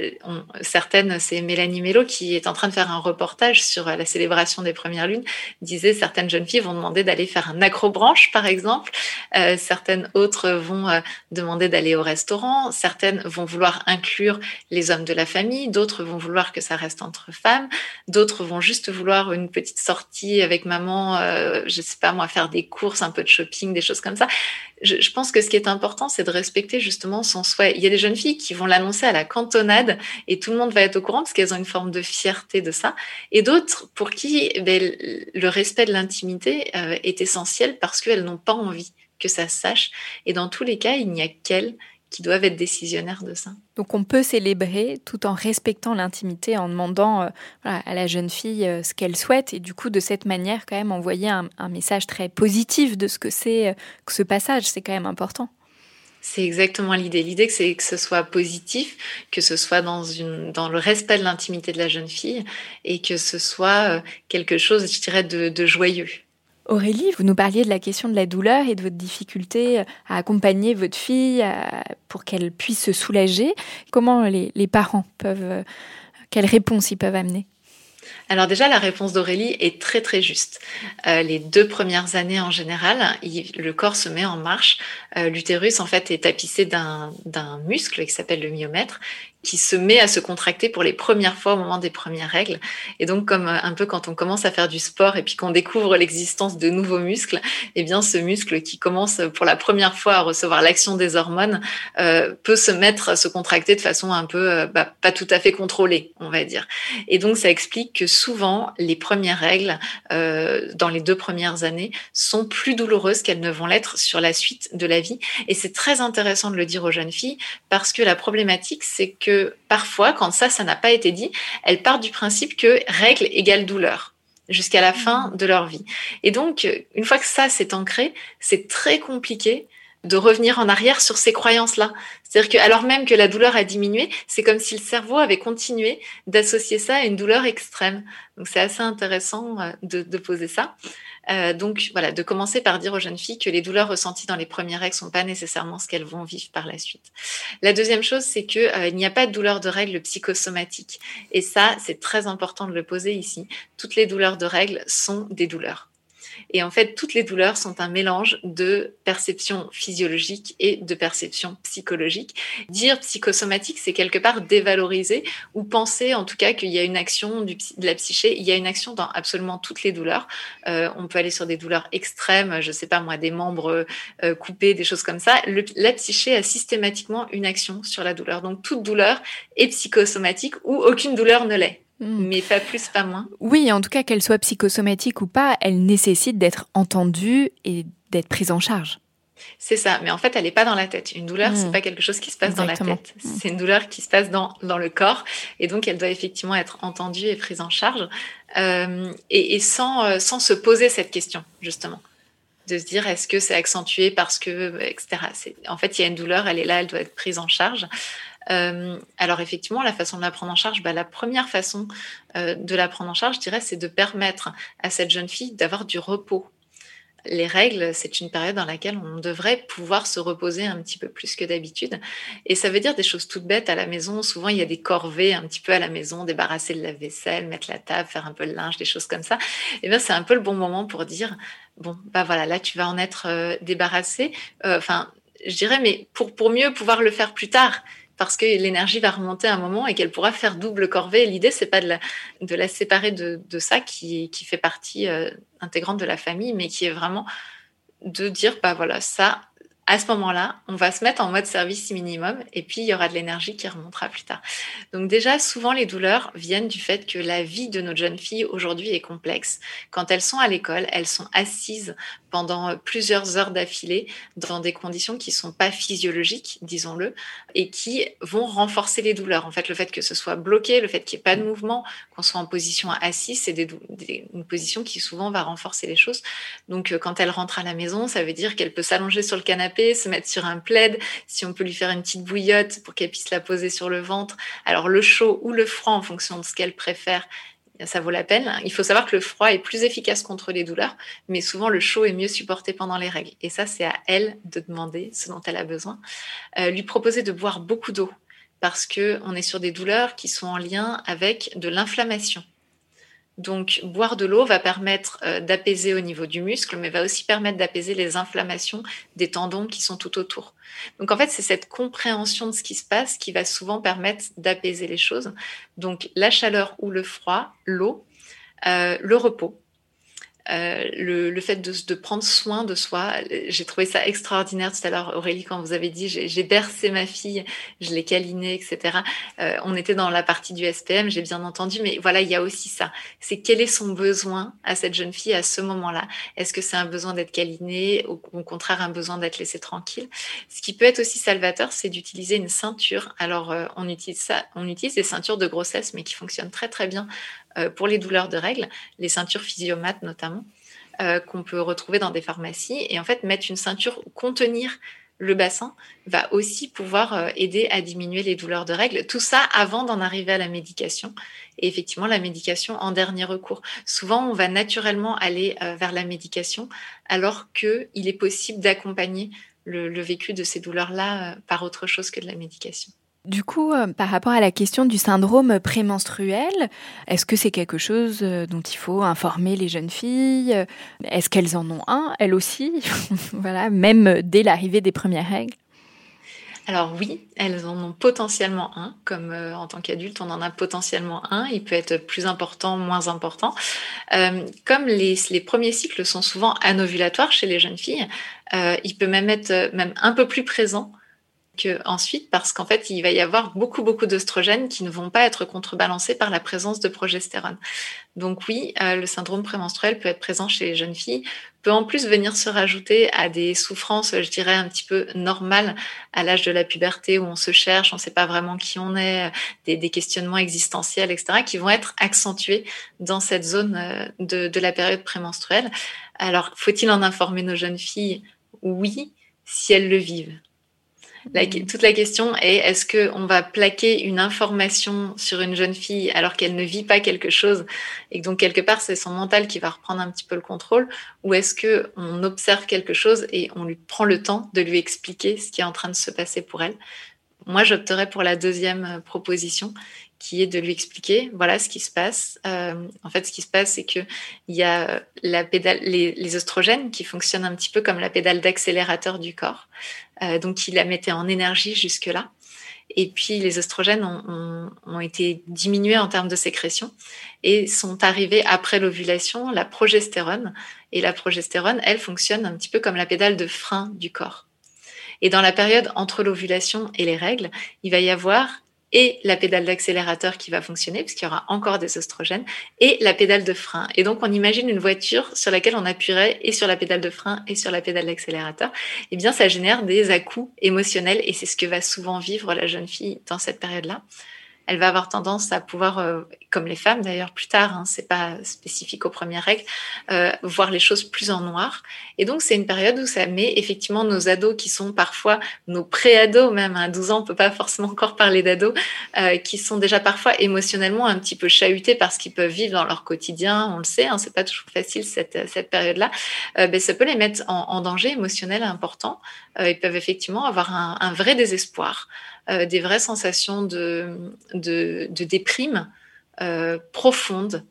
certaines, c'est Mélanie Mello qui est en train de faire un reportage sur la célébration des premières lunes, disait certaines jeunes filles vont demander d'aller faire un acrobranche, par exemple. Euh, certaines autres vont euh, demander d'aller au restaurant. Certaines vont vouloir inclure les hommes de la famille. D'autres vont vouloir que ça reste entre femmes. D'autres vont juste vouloir une petite sortie avec maman, euh, je sais pas moi, faire des courses, un peu de shopping, des choses comme ça je, pense que ce qui est important, c'est de respecter justement son souhait. Il y a des jeunes filles qui vont l'annoncer à la cantonade et tout le monde va être au courant parce qu'elles ont une forme de fierté de ça. Et d'autres pour qui ben, le respect de l'intimité euh, est essentiel parce qu'elles n'ont pas envie que ça se sache. Et dans tous les cas, il n'y a qu'elles qui doivent être décisionnaires de ça. Donc on peut célébrer tout en respectant l'intimité, en demandant euh, à la jeune fille euh, ce qu'elle souhaite et du coup de cette manière quand même envoyer un, message très positif de ce que c'est que ce passage, c'est quand même important. C'est exactement l'idée. L'idée, c'est que ce soit positif, que ce soit dans, le respect de l'intimité de la jeune fille et que ce soit quelque chose, je dirais, de joyeux. Aurélie, vous nous parliez de la question de la douleur et de votre difficulté à accompagner votre fille pour qu'elle puisse se soulager. Comment les, parents peuvent, quelles réponses ils peuvent amener? Alors déjà, la réponse d'Aurélie est très très juste. Euh, les deux premières années en général, le corps se met en marche. Euh, l'utérus en fait est tapissé d'un muscle qui s'appelle le myomètre, qui se met à se contracter pour les premières fois au moment des premières règles. Et donc, comme euh, un peu quand on commence à faire du sport et puis qu'on découvre l'existence de nouveaux muscles, eh bien, ce muscle qui commence pour la première fois à recevoir l'action des hormones euh, peut se mettre à se contracter de façon un peu euh, bah, pas tout à fait contrôlée, on va dire. Et donc, ça explique que souvent, les premières règles dans les deux premières années sont plus douloureuses qu'elles ne vont l'être sur la suite de la vie. Et c'est très intéressant de le dire aux jeunes filles parce que la problématique, c'est que parfois, quand ça, ça n'a pas été dit, elles partent du principe que règle égale douleur jusqu'à la fin de leur vie. Et donc, une fois que ça s'est ancré, c'est très compliqué de revenir en arrière sur ces croyances-là. C'est-à-dire que, alors même que la douleur a diminué, c'est comme si le cerveau avait continué d'associer ça à une douleur extrême. Donc, c'est assez intéressant euh, de poser ça. Euh, donc voilà, de commencer par dire aux jeunes filles que les douleurs ressenties dans les premières règles sont pas nécessairement ce qu'elles vont vivre par la suite. La deuxième chose, c'est que euh, il n'y a pas de douleur de règles psychosomatiques. Et ça, c'est très important de le poser ici. Toutes les douleurs de règles sont des douleurs. Et en fait, toutes les douleurs sont un mélange de perception physiologique et de perception psychologique. Dire psychosomatique, c'est quelque part dévaloriser ou penser en tout cas qu'il y a une action de la psyché. Il y a une action dans absolument toutes les douleurs. Euh, on peut aller sur des douleurs extrêmes, je sais pas moi, des membres euh, coupés, des choses comme ça. la psyché a systématiquement une action sur la douleur. Donc toute douleur est psychosomatique ou aucune douleur ne l'est. Hmm. Mais pas plus, pas moins. Oui, en tout cas, qu'elle soit psychosomatique ou pas, elle nécessite d'être entendue et d'être prise en charge. C'est ça, mais en fait, elle n'est pas dans la tête. Une douleur, c'est hmm. pas quelque chose qui se passe dans la tête. Hmm. C'est une douleur qui se passe dans, dans le corps, et donc elle doit effectivement être entendue et prise en charge, euh, et, sans, euh, sans se poser cette question, justement de se dire est-ce que c'est accentué parce que etc. En fait, il y a une douleur, elle est là, elle doit être prise en charge. Euh, alors effectivement, la façon de la prendre en charge, bah, la première façon euh, de la prendre en charge, je dirais, c'est de permettre à cette jeune fille d'avoir du repos. Les règles, c'est une période dans laquelle on devrait pouvoir se reposer un petit peu plus que d'habitude. Et ça veut dire des choses toutes bêtes à la maison. Souvent, il y a des corvées un petit peu à la maison, débarrasser le lave-vaisselle, mettre la table, faire un peu le linge, des choses comme ça. Et eh bien, c'est un peu le bon moment pour dire, bon, bah voilà, là, tu vas en être euh, débarrassé. Enfin, je dirais, mais pour, pour mieux pouvoir le faire plus tard parce que l'énergie va remonter à un moment et qu'elle pourra faire double corvée. L'idée, c'est pas de la, séparer de, ça qui, qui, fait partie euh, intégrante de la famille, mais qui est vraiment de dire, bah voilà, ça, à ce moment-là, on va se mettre en mode service minimum et puis il y aura de l'énergie qui remontera plus tard. Donc déjà, souvent les douleurs viennent du fait que la vie de nos jeunes filles aujourd'hui est complexe. Quand elles sont à l'école, elles sont assises pendant plusieurs heures d'affilée dans des conditions qui sont pas physiologiques, disons-le, et qui vont renforcer les douleurs. En fait, le fait que ce soit bloqué, le fait qu'il n'y ait pas de mouvement, qu'on soit en position assise, c'est une position qui souvent va renforcer les choses. Donc euh, quand elle rentre à la maison, ça veut dire qu'elle peut s'allonger sur le canapé se mettre sur un plaid, si on peut lui faire une petite bouillotte pour qu'elle puisse la poser sur le ventre. Alors le chaud ou le froid en fonction de ce qu'elle préfère, ça vaut la peine. Il faut savoir que le froid est plus efficace contre les douleurs, mais souvent le chaud est mieux supporté pendant les règles. Et ça, c'est à elle de demander ce dont elle a besoin. Euh, lui proposer de boire beaucoup d'eau parce que on est sur des douleurs qui sont en lien avec de l'inflammation. Donc, boire de l'eau va permettre euh, d'apaiser au niveau du muscle, mais va aussi permettre d'apaiser les inflammations des tendons qui sont tout autour. Donc, en fait, c'est cette compréhension de ce qui se passe qui va souvent permettre d'apaiser les choses. Donc, la chaleur ou le froid, l'eau, euh, le repos. Euh, le, le, fait de, de, prendre soin de soi. J'ai trouvé ça extraordinaire tout à l'heure, Aurélie, quand vous avez dit j'ai bercé ma fille, je l'ai câlinée, etc. Euh, on était dans la partie du SPM, j'ai bien entendu, mais voilà, il y a aussi ça. C'est quel est son besoin à cette jeune fille à ce moment-là? Est-ce que c'est un besoin d'être câlinée ou au contraire un besoin d'être laissée tranquille? Ce qui peut être aussi salvateur, c'est d'utiliser une ceinture. Alors, euh, on utilise ça, on utilise des ceintures de grossesse, mais qui fonctionnent très très bien pour les douleurs de règles, les ceintures physiomates notamment, euh, qu'on peut retrouver dans des pharmacies. Et en fait, mettre une ceinture, contenir le bassin, va aussi pouvoir euh, aider à diminuer les douleurs de règles. Tout ça avant d'en arriver à la médication. Et effectivement, la médication en dernier recours. Souvent, on va naturellement aller vers la médication alors qu'il est possible d'accompagner le, vécu de ces douleurs-là par autre chose que de la médication. Du coup, euh, par rapport à la question du syndrome prémenstruel, est-ce que c'est quelque chose euh, dont il faut informer les jeunes filles? Est-ce qu'elles en ont un, elles aussi *laughs* Voilà, même dès l'arrivée des premières règles? Alors oui, elles en ont potentiellement un, comme euh, en tant qu'adulte, on en a potentiellement un. Il peut être plus important, moins important. Comme les, premiers cycles sont souvent anovulatoires chez les jeunes filles, il peut même être même un peu plus présent que ensuite parce qu'en fait il va y avoir beaucoup beaucoup d'oestrogènes qui ne vont pas être contrebalancés par la présence de progestérone. Donc oui, euh, le syndrome prémenstruel peut être présent chez les jeunes filles, peut en plus venir se rajouter à des souffrances, je dirais un petit peu normales à l'âge de la puberté où on se cherche, on ne sait pas vraiment qui on est, des, des, questionnements existentiels, etc., qui vont être accentués dans cette zone euh, de la période prémenstruelle. Alors faut-il en informer nos jeunes filles? Oui, si elles le vivent. Mm. toute la question est est-ce qu'on va plaquer une information sur une jeune fille alors qu'elle ne vit pas quelque chose et que donc quelque part c'est son mental qui va reprendre un petit peu le contrôle ou est-ce qu'on observe quelque chose et on lui prend le temps de lui expliquer ce qui est en train de se passer pour elle? Moi j'opterais pour la deuxième euh, proposition qui est de lui expliquer voilà ce qui se passe. Euh, en fait, ce qui se passe, c'est qu'il y a la pédale, les, les, oestrogènes qui fonctionnent un petit peu comme la pédale d'accélérateur du corps. Euh, donc, il la mettait en énergie jusque-là. Et puis, les oestrogènes ont, ont, été diminués en termes de sécrétion et sont arrivés après l'ovulation la progestérone. Et la progestérone, elle fonctionne un petit peu comme la pédale de frein du corps. Et dans la période entre l'ovulation et les règles, il va y avoir et la pédale d'accélérateur qui va fonctionner, puisqu'il y aura encore des oestrogènes, et la pédale de frein. Et donc, on imagine une voiture sur laquelle on appuierait et sur la pédale de frein et sur la pédale d'accélérateur. Eh bien, ça génère des à-coups émotionnels, et c'est ce que va souvent vivre la jeune fille dans cette période-là elle va avoir tendance à pouvoir, euh, comme les femmes d'ailleurs plus tard, hein, c'est pas spécifique aux premières règles, euh, voir les choses plus en noir. Et donc c'est une période où ça met effectivement nos ados qui sont parfois nos pré-ados même, à hein, 12 ans on peut pas forcément encore parler d'ados, euh, qui sont déjà parfois émotionnellement un petit peu chahutés par ce qu'ils peuvent vivre dans leur quotidien. On le sait, hein, c'est pas toujours facile cette, cette période-là. Euh, ben, ça peut les mettre en, en danger émotionnel important. Euh, ils peuvent effectivement avoir un, un vrai désespoir. Euh, des vraies sensations de, de, déprime euh, profonde,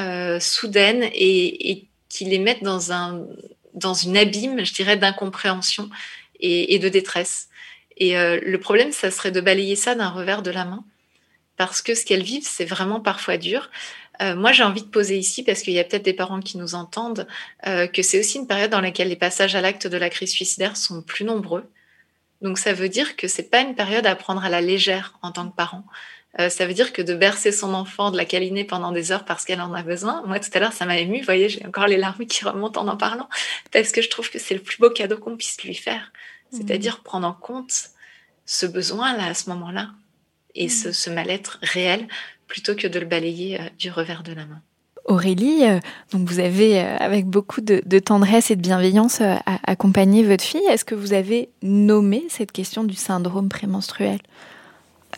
euh, soudaine et, qui les mettent dans, un, dans une abîme, je dirais, d'incompréhension et, de détresse. Et le problème, ça serait de balayer ça d'un revers de la main, parce que ce qu'elles vivent, c'est vraiment parfois dur. Moi, j'ai envie de poser ici, parce qu'il y a peut-être des parents qui nous entendent, que c'est aussi une période dans laquelle les passages à l'acte de la crise suicidaire sont plus nombreux. Donc ça veut dire que c'est pas une période à prendre à la légère en tant que parent. Euh, ça veut dire que de bercer son enfant, de la câliner pendant des heures parce qu'elle en a besoin. Moi tout à l'heure ça m'a ému, vous voyez, j'ai encore les larmes qui remontent en en parlant parce que je trouve que c'est le plus beau cadeau qu'on puisse lui faire, c'est-à-dire mmh. prendre en compte ce besoin là à ce moment-là et mmh. ce, ce mal-être réel plutôt que de le balayer euh, du revers de la main. Aurélie, euh, donc vous avez, euh, avec beaucoup de, tendresse et de bienveillance, euh, accompagné votre fille. Est-ce que vous avez nommé cette question du syndrome prémenstruel?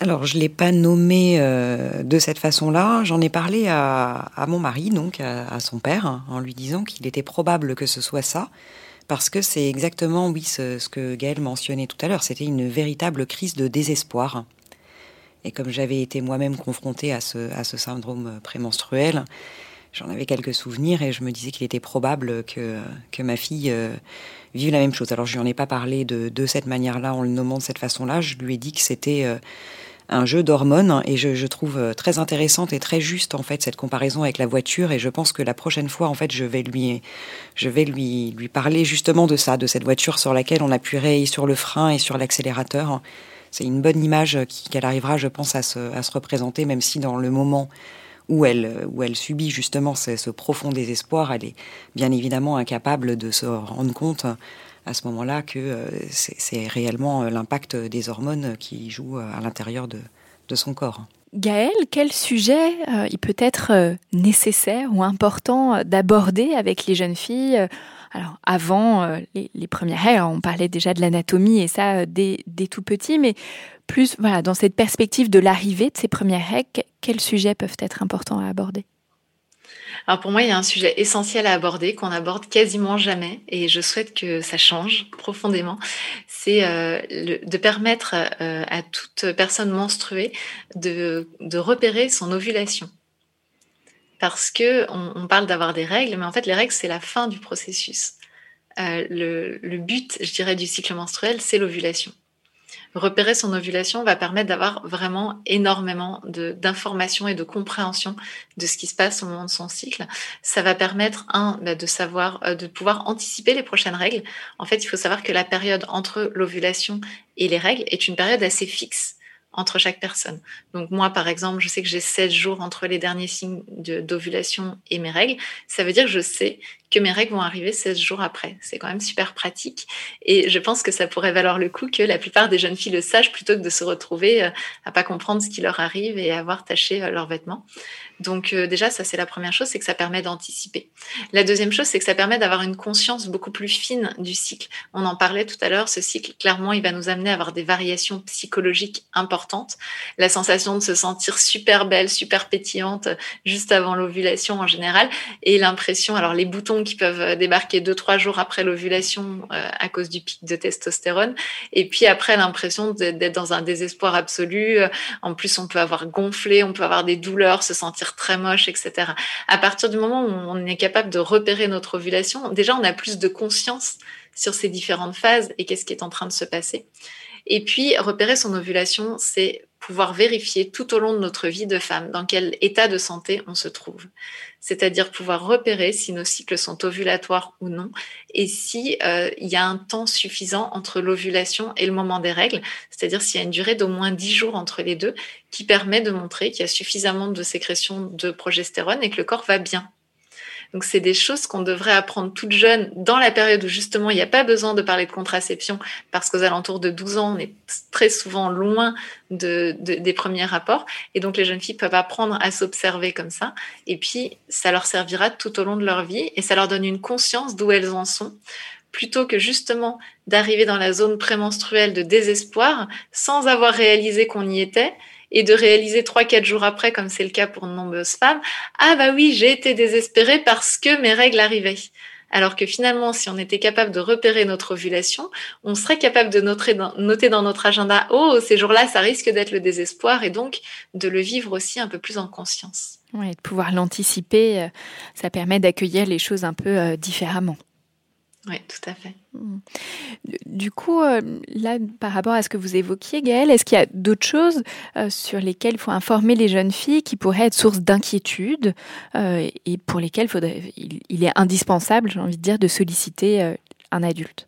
Alors, je ne l'ai pas nommé de cette façon-là. J'en ai parlé à, mon mari, donc à, son père, en lui disant qu'il était probable que ce soit ça, parce que c'est exactement, oui, ce, que Gaëlle mentionnait tout à l'heure. C'était une véritable crise de désespoir. Et comme j'avais été moi-même confrontée à ce syndrome prémenstruel, j'en avais quelques souvenirs et je me disais qu'il était probable que, que ma fille euh, vive la même chose. Alors je lui en ai pas parlé de, de cette manière-là, en le nommant de cette façon-là. Je lui ai dit que c'était euh, un jeu d'hormones et je, je, trouve euh, très intéressante et très juste en fait cette comparaison avec la voiture et je pense que la prochaine fois en fait je vais lui je vais lui lui parler justement de ça de cette voiture sur laquelle on appuierait sur le frein et sur l'accélérateur c'est une bonne image qu'elle arrivera je pense à se, à se représenter même si dans le moment où elle, où elle subit justement ce, profond désespoir, elle est bien évidemment incapable de se rendre compte à ce moment-là que euh, c'est réellement euh, l'impact des hormones qui jouent à l'intérieur de, son corps. Gaël, quel sujet euh, il peut être euh, nécessaire ou important d'aborder avec les jeunes filles alors avant euh, les, premières règles, on parlait déjà de l'anatomie et ça euh, dès, dès, tout petit, mais plus voilà dans cette perspective de l'arrivée de ces premières règles, quels sujets peuvent être importants à aborder? Alors pour moi, il y a un sujet essentiel à aborder qu'on aborde quasiment jamais et je souhaite que ça change profondément. C'est euh, de permettre euh, à toute personne menstruée de, repérer son ovulation parce que on, on parle d'avoir des règles, mais en fait les règles c'est la fin du processus. Euh, le, le, but, je dirais, du cycle menstruel, c'est l'ovulation. Repérer son ovulation va permettre d'avoir vraiment énormément d'informations et de compréhension de ce qui se passe au moment de son cycle. Ça va permettre, un, bah, de savoir, euh, de pouvoir anticiper les prochaines règles. En fait, il faut savoir que la période entre l'ovulation et les règles est une période assez fixe entre chaque personne. Donc moi, par exemple, je sais que j'ai 16 jours entre les derniers signes d'ovulation et mes règles. Ça veut dire que je sais que mes règles vont arriver 16 jours après. C'est quand même super pratique. Et je pense que ça pourrait valoir le coup que la plupart des jeunes filles le sachent plutôt que de se retrouver euh, à pas comprendre ce qui leur arrive et à avoir taché euh, leurs vêtements. Donc euh, déjà, ça c'est la première chose, c'est que ça permet d'anticiper. La deuxième chose, c'est que ça permet d'avoir une conscience beaucoup plus fine du cycle. On en parlait tout à l'heure, ce cycle, clairement, il va nous amener à avoir des variations psychologiques importantes. La sensation de se sentir super belle, super pétillante juste avant l'ovulation en général, et l'impression, alors les boutons qui peuvent débarquer deux, trois jours après l'ovulation euh, à cause du pic de testostérone, et puis après l'impression d'être dans un désespoir absolu. En plus, on peut avoir gonflé, on peut avoir des douleurs, se sentir très moche, etc. À partir du moment où on est capable de repérer notre ovulation, déjà on a plus de conscience sur ces différentes phases et qu'est-ce qui est en train de se passer. Et puis, repérer son ovulation, c'est pouvoir vérifier tout au long de notre vie de femme dans quel état de santé on se trouve. C'est-à-dire pouvoir repérer si nos cycles sont ovulatoires ou non et si euh, il y a un temps suffisant entre l'ovulation et le moment des règles, c'est-à-dire s'il y a une durée d'au moins 10 jours entre les deux qui permet de montrer qu'il y a suffisamment de sécrétion de progestérone et que le corps va bien. Donc, c'est des choses qu'on devrait apprendre toute jeune dans la période où justement il n'y a pas besoin de parler de contraception parce qu'aux alentours de 12 ans, on est très souvent loin de, des premiers rapports. Et donc, les jeunes filles peuvent apprendre à s'observer comme ça. Et puis, ça leur servira tout au long de leur vie et ça leur donne une conscience d'où elles en sont plutôt que justement d'arriver dans la zone prémenstruelle de désespoir sans avoir réalisé qu'on y était et de réaliser trois, quatre jours après, comme c'est le cas pour de nombreuses femmes, ah bah oui, j'ai été désespérée parce que mes règles arrivaient. Alors que finalement, si on était capable de repérer notre ovulation, on serait capable de noter dans, notre agenda, oh, ces jours-là, ça risque d'être le désespoir, et donc de le vivre aussi un peu plus en conscience. Oui, de pouvoir l'anticiper, euh, ça permet d'accueillir les choses un peu euh, différemment. Oui, tout à fait. Mm. Du coup, euh, là, par rapport à ce que vous évoquiez, Gaëlle, est-ce qu'il y a d'autres choses euh, sur lesquelles il faut informer les jeunes filles qui pourraient être source d'inquiétude euh, et pour lesquelles il, est indispensable, j'ai envie de dire, de solliciter un adulte?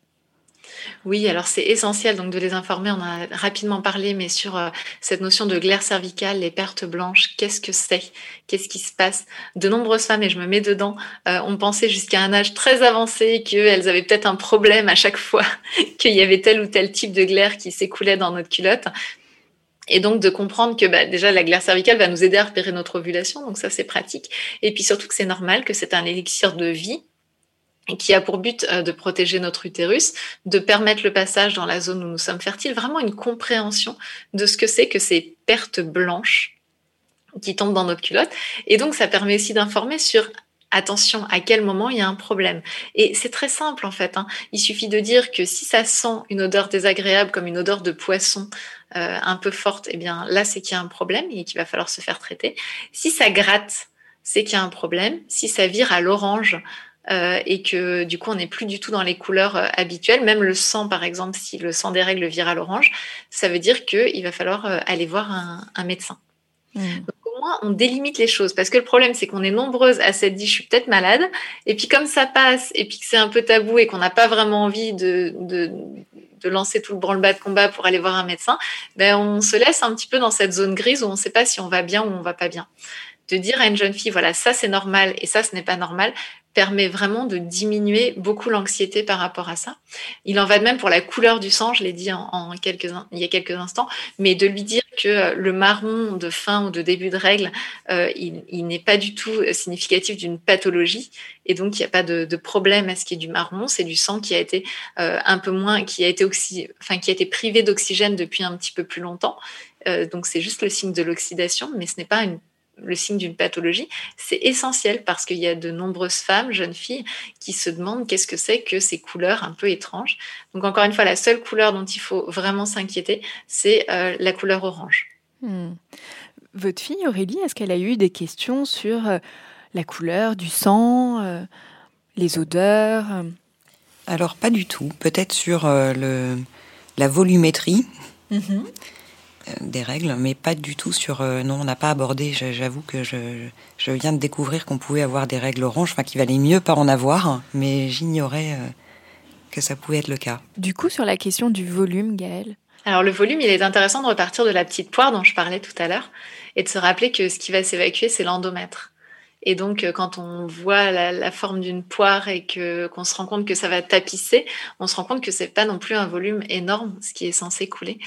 Oui, alors c'est essentiel donc de les informer. On a rapidement parlé, mais sur euh, cette notion de glaire cervicale, les pertes blanches, qu'est-ce que c'est? Qu'est-ce qui se passe? De nombreuses femmes, et je me mets dedans, euh, ont pensé jusqu'à un âge très avancé qu'elles avaient peut-être un problème à chaque fois *laughs* qu'il y avait tel ou tel type de glaire qui s'écoulait dans notre culotte. Et donc de comprendre que bah, déjà la glaire cervicale va nous aider à repérer notre ovulation, donc ça c'est pratique. Et puis surtout que c'est normal, que c'est un élixir de vie qui a pour but euh, de protéger notre utérus, de permettre le passage dans la zone où nous sommes fertiles, vraiment une compréhension de ce que c'est que ces pertes blanches qui tombent dans notre culotte. Et donc, ça permet aussi d'informer sur attention, à quel moment il y a un problème. Et c'est très simple en fait. Hein. Il suffit de dire que si ça sent une odeur désagréable comme une odeur de poisson euh, un peu forte, eh bien là c'est qu'il y a un problème et qu'il va falloir se faire traiter. Si ça gratte, c'est qu'il y a un problème. Si ça vire à l'orange, euh, et que du coup on n'est plus du tout dans les couleurs euh, habituelles. Même le sang, par exemple, si le sang des règles vire à l'orange, ça veut dire qu'il va falloir euh, aller voir un, médecin. Mmh. Donc, au moins, on délimite les choses. Parce que le problème, c'est qu'on est nombreuses à s'être dit, je suis peut-être malade. Et puis, comme ça passe, et puis que c'est un peu tabou et qu'on n'a pas vraiment envie de, de, de, lancer tout le branle-bas de combat pour aller voir un médecin, ben, on se laisse un petit peu dans cette zone grise où on ne sait pas si on va bien ou on va pas bien de dire à une jeune fille, voilà, ça c'est normal et ça ce n'est pas normal, permet vraiment de diminuer beaucoup l'anxiété par rapport à ça. Il en va de même pour la couleur du sang, je l'ai dit en, quelques, il y a quelques instants, mais de lui dire que euh, le marron de fin ou de début de règle, euh, il, n'est pas du tout significatif d'une pathologie et donc il n'y a pas de, problème à ce qui est du marron, c'est du sang qui a été euh, un peu moins, qui a été oxy... enfin qui a été privé d'oxygène depuis un petit peu plus longtemps. donc c'est juste le signe de l'oxydation, mais ce n'est pas une le signe d'une pathologie, c'est essentiel parce qu'il y a de nombreuses femmes, jeunes filles, qui se demandent qu'est-ce que c'est que ces couleurs un peu étranges. Donc encore une fois, la seule couleur dont il faut vraiment s'inquiéter, c'est euh, la couleur orange. Hmm. Votre fille Aurélie, est-ce qu'elle a eu des questions sur euh, la couleur du sang, euh, les odeurs Alors pas du tout. Peut-être sur le, la volumétrie Mhm. Des règles, mais pas du tout sur. non, on n'a pas abordé. J'avoue que je, je, viens de découvrir qu'on pouvait avoir des règles oranges, enfin qu'il valait mieux pas en avoir, mais j'ignorais que ça pouvait être le cas. Du coup, sur la question du volume, Gaëlle? Alors le volume, il est intéressant de repartir de la petite poire dont je parlais tout à l'heure et de se rappeler que ce qui va s'évacuer, c'est l'endomètre. Et donc, euh, quand on voit la, forme d'une poire et que qu'on se rend compte que ça va tapisser, on se rend compte que c'est pas non plus un volume énorme, ce qui est censé couler.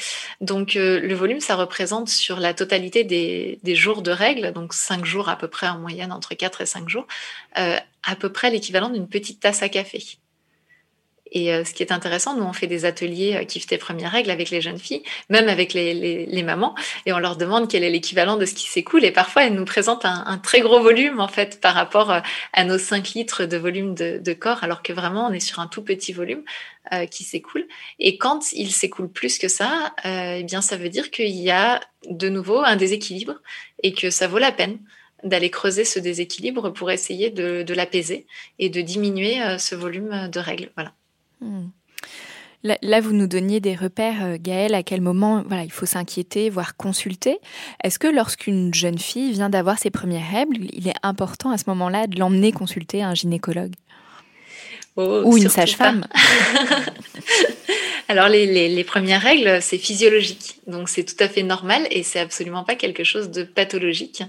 Donc, euh, le volume, ça représente sur la totalité des, des, jours de règles, donc cinq jours à peu près en moyenne, entre 4 et 5 jours, euh, à peu près l'équivalent d'une petite tasse à café. Et euh, ce qui est intéressant, nous on fait des ateliers euh, tes premières règles avec les jeunes filles, même avec les, les, mamans, et on leur demande quel est l'équivalent de ce qui s'écoule. Et parfois elles nous présentent un, très gros volume en fait par rapport euh, à nos 5 litres de volume de, corps, alors que vraiment on est sur un tout petit volume euh, qui s'écoule. Et quand il s'écoule plus que ça, eh bien ça veut dire qu'il y a de nouveau un déséquilibre et que ça vaut la peine d'aller creuser ce déséquilibre pour essayer de, de l'apaiser et de diminuer ce volume de règles. Voilà. Hmm. Là, vous nous donniez des repères, euh, Gaëlle, à quel moment il faut s'inquiéter, voire consulter. Est-ce que lorsqu'une jeune fille vient d'avoir ses premières règles, il est important à ce moment-là de l'emmener consulter un gynécologue? Oh, Ou une sage-femme *laughs* Alors les, les, les, premières règles, c'est physiologique, donc c'est tout à fait normal et c'est absolument pas quelque chose de pathologique.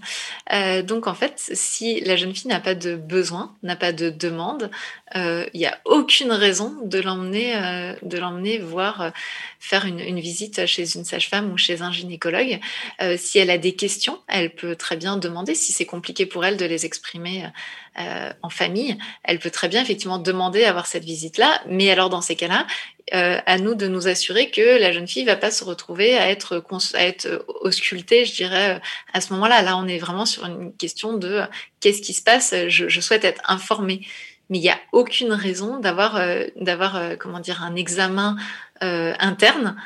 Euh, donc en fait, si la jeune fille n'a pas de besoin, n'a pas de demande, euh, il n'y a aucune raison de l'emmener, euh, de l'emmener voir euh, faire une, une, visite chez une sage-femme ou chez un gynécologue. Euh, si elle a des questions, elle peut très bien demander. Si c'est compliqué pour elle de les exprimer en famille, elle peut très bien effectivement demander à avoir cette visite-là. Mais alors dans ces cas-là, euh, à nous de nous assurer que la jeune fille va pas se retrouver à être à être auscultée, je dirais à ce moment-là. Là, on est vraiment sur une question de qu'est-ce qui se passe? Je, je souhaite être informée, mais il n'y a aucune raison d'avoir euh, d'avoir euh, comment dire un examen euh, interne,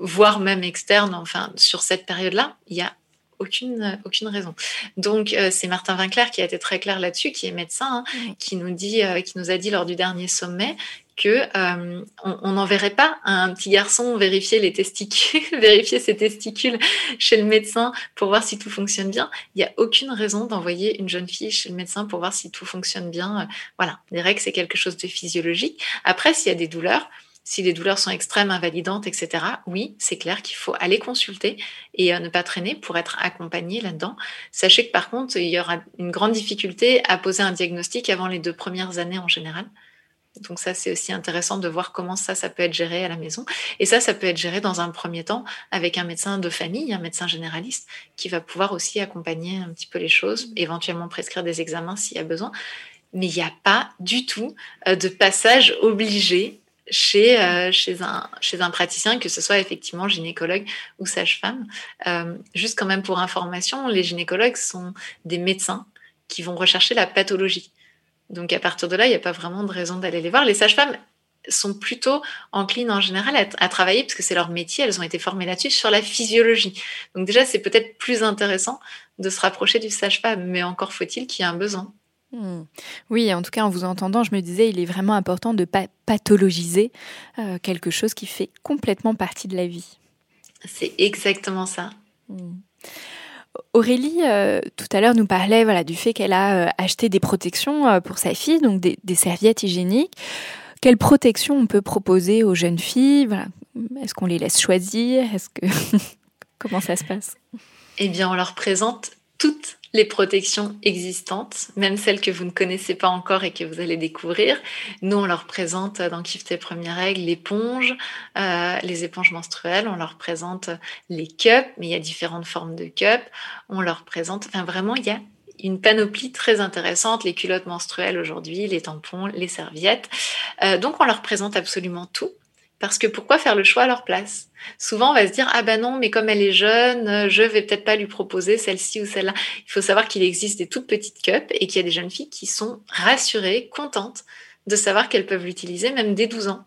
voire même externe. Enfin, sur cette période-là, il y a aucune, aucune raison. Donc, euh, c'est Martin Vinclair qui a été très clair là-dessus, qui est médecin, hein, qui, nous dit, euh, qui nous a dit lors du dernier sommet que euh, on n'enverrait pas un petit garçon vérifier les testicules, *laughs* vérifier ses testicules chez le médecin pour voir si tout fonctionne bien. Il n'y a aucune raison d'envoyer une jeune fille chez le médecin pour voir si tout fonctionne bien. Voilà, les règles c'est quelque chose de physiologique. Après, s'il y a des douleurs, si les douleurs sont extrêmes, invalidantes, etc., oui, c'est clair qu'il faut aller consulter et euh, ne pas traîner pour être accompagné là-dedans. Sachez que par contre, il y aura une grande difficulté à poser un diagnostic avant les deux premières années en général. Donc ça, c'est aussi intéressant de voir comment ça, ça peut être géré à la maison. Et ça, ça peut être géré dans un premier temps avec un médecin de famille, un médecin généraliste, qui va pouvoir aussi accompagner un petit peu les choses, éventuellement prescrire des examens s'il y a besoin. Mais il n'y a pas du tout euh, de passage obligé chez, euh, chez un praticien, que ce soit effectivement gynécologue ou sage-femme. Euh, juste quand même pour information, les gynécologues sont des médecins qui vont rechercher la pathologie. Donc à partir de là, il n'y a pas vraiment de raison d'aller les voir. Les sages-femmes sont plutôt enclines en général à, à travailler, parce que c'est leur métier, elles ont été formées là-dessus, sur la physiologie. Donc déjà, c'est peut-être plus intéressant de se rapprocher du sage-femme, mais encore faut-il qu'il y ait un besoin. Hmm. Oui, en tout cas, en vous entendant, je me disais, il est vraiment important de ne pas pathologiser euh, quelque chose qui fait complètement partie de la vie. C'est exactement ça. Hmm. Aurélie, euh, tout à l'heure, nous parlait voilà, du fait qu'elle a euh, acheté des protections pour sa fille, donc des, des serviettes hygiéniques. Quelles protections on peut proposer aux jeunes filles? Voilà. Est-ce qu'on les laisse choisir? Est-ce que *laughs* Comment ça se passe? Eh bien, on leur présente toutes les protections existantes, même celles que vous ne connaissez pas encore et que vous allez découvrir. Nous, on leur présente dans Kiff tes premières l'éponge, euh, les éponges menstruelles, on leur présente les cups, mais il y a différentes formes de cups. On leur présente, enfin vraiment, il y a une panoplie très intéressante, les culottes menstruelles aujourd'hui, les tampons, les serviettes. Euh, donc on leur présente absolument tout. Parce que pourquoi faire le choix à leur place? Souvent, on va se dire ah ben non, mais comme elle est jeune, euh, je vais peut-être pas lui proposer celle-ci ou celle-là. Il faut savoir qu'il existe des toutes petites cups et qu'il y a des jeunes filles qui sont rassurées, contentes de savoir qu'elles peuvent l'utiliser même dès 12 ans.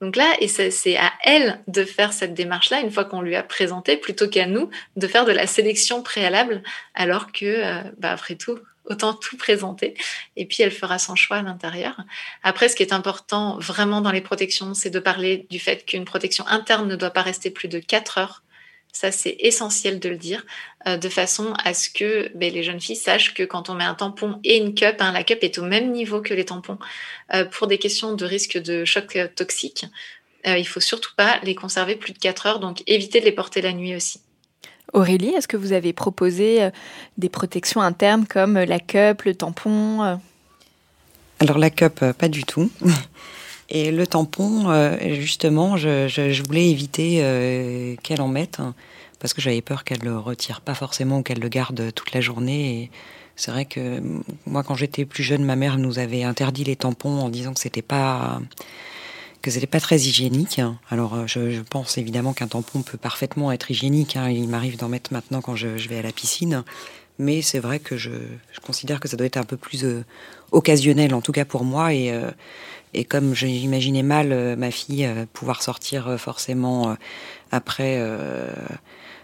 Donc là, et c'est à elle de faire cette démarche-là une fois qu'on lui a présenté, plutôt qu'à nous de faire de la sélection préalable, alors que, euh, bah après tout, autant tout présenter. Et puis, elle fera son choix à l'intérieur. Après, ce qui est important vraiment dans les protections, c'est de parler du fait qu'une protection interne ne doit pas rester plus de 4 heures. Ça, c'est essentiel de le dire, euh, de façon à ce que ben, les jeunes filles sachent que quand on met un tampon et une cup, hein, la cup est au même niveau que les tampons. Euh, pour des questions de risque de choc toxique, euh, il faut surtout pas les conserver plus de 4 heures, donc éviter de les porter la nuit aussi. Aurélie, est-ce que vous avez proposé euh, des protections internes comme euh, la cup, le tampon euh? Alors la cup, pas du tout. *laughs* Et le tampon, justement, je, voulais éviter qu'elle en mette hein, parce que j'avais peur qu'elle le retire pas forcément ou qu'elle le garde toute la journée. C'est vrai que moi, quand j'étais plus jeune, ma mère nous avait interdit les tampons en disant que c'était pas que c'était pas très hygiénique. Alors, euh, je, pense évidemment qu'un tampon peut parfaitement être hygiénique. Hein. Il m'arrive d'en mettre maintenant quand je, vais à la piscine. Mais c'est vrai que je, considère que ça doit être un peu plus euh, occasionnel, en tout cas pour moi. Et, euh, et comme j'imaginais mal ma fille pouvoir sortir forcément après,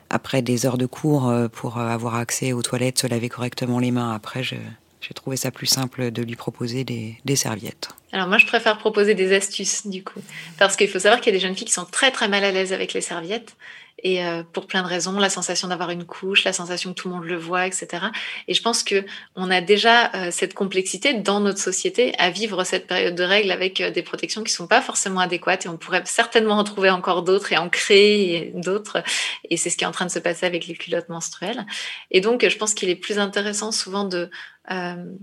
après des heures de cours pour avoir accès aux toilettes, se laver correctement les mains après, je, j'ai trouvé ça plus simple de lui proposer des, serviettes. Alors moi, je préfère proposer des astuces du coup, parce qu'il faut savoir qu'il y a des jeunes filles qui sont très très mal à l'aise avec les serviettes et euh, pour plein de raisons, la sensation d'avoir une couche, la sensation que tout le monde le voit, etc. Et je pense que on a déjà euh, cette complexité dans notre société à vivre cette période de règles avec euh, des protections qui sont pas forcément adéquates et on pourrait certainement en trouver encore d'autres et en créer d'autres. Et c'est ce qui est en train de se passer avec les culottes menstruelles. Et donc, je pense qu'il est plus intéressant souvent de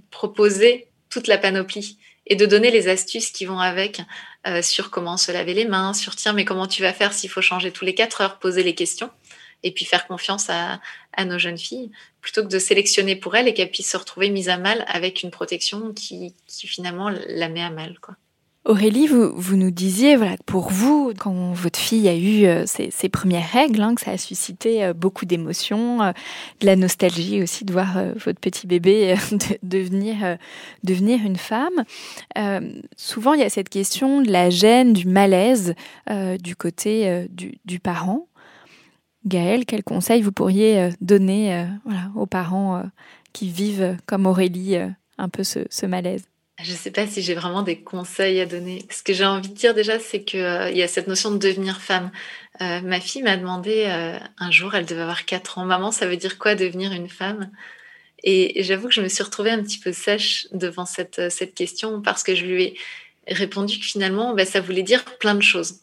proposer toute la panoplie et de donner les astuces qui vont avec euh, sur comment se laver les mains, sur tiens, mais comment tu vas faire s'il faut changer tous les quatre heures, poser les questions et puis faire confiance à, nos jeunes filles plutôt que de sélectionner pour elles et qu'elles puissent se retrouver mises à mal avec une protection qui, qui finalement la met à mal. Quoi. Aurélie, vous, nous disiez, voilà, pour vous, quand votre fille a eu euh, ses, premières règles, hein, que ça a suscité euh, beaucoup d'émotions, euh, de la nostalgie aussi de voir votre petit bébé *laughs* devenir, une femme. souvent, il y a cette question de la gêne, du malaise du côté du, parent. Gaëlle, quel conseil vous pourriez donner aux parents qui vivent comme Aurélie un peu ce malaise? Je ne sais pas si j'ai vraiment des conseils à donner. Ce que j'ai envie de dire déjà, c'est qu'il euh, y a cette notion de devenir femme. Euh, ma fille m'a demandé euh, un jour, elle devait avoir 4 ans, maman, ça veut dire quoi devenir une femme? Et, j'avoue que je me suis retrouvée un petit peu sèche devant cette, question parce que je lui ai répondu que finalement, bah, ça voulait dire plein de choses.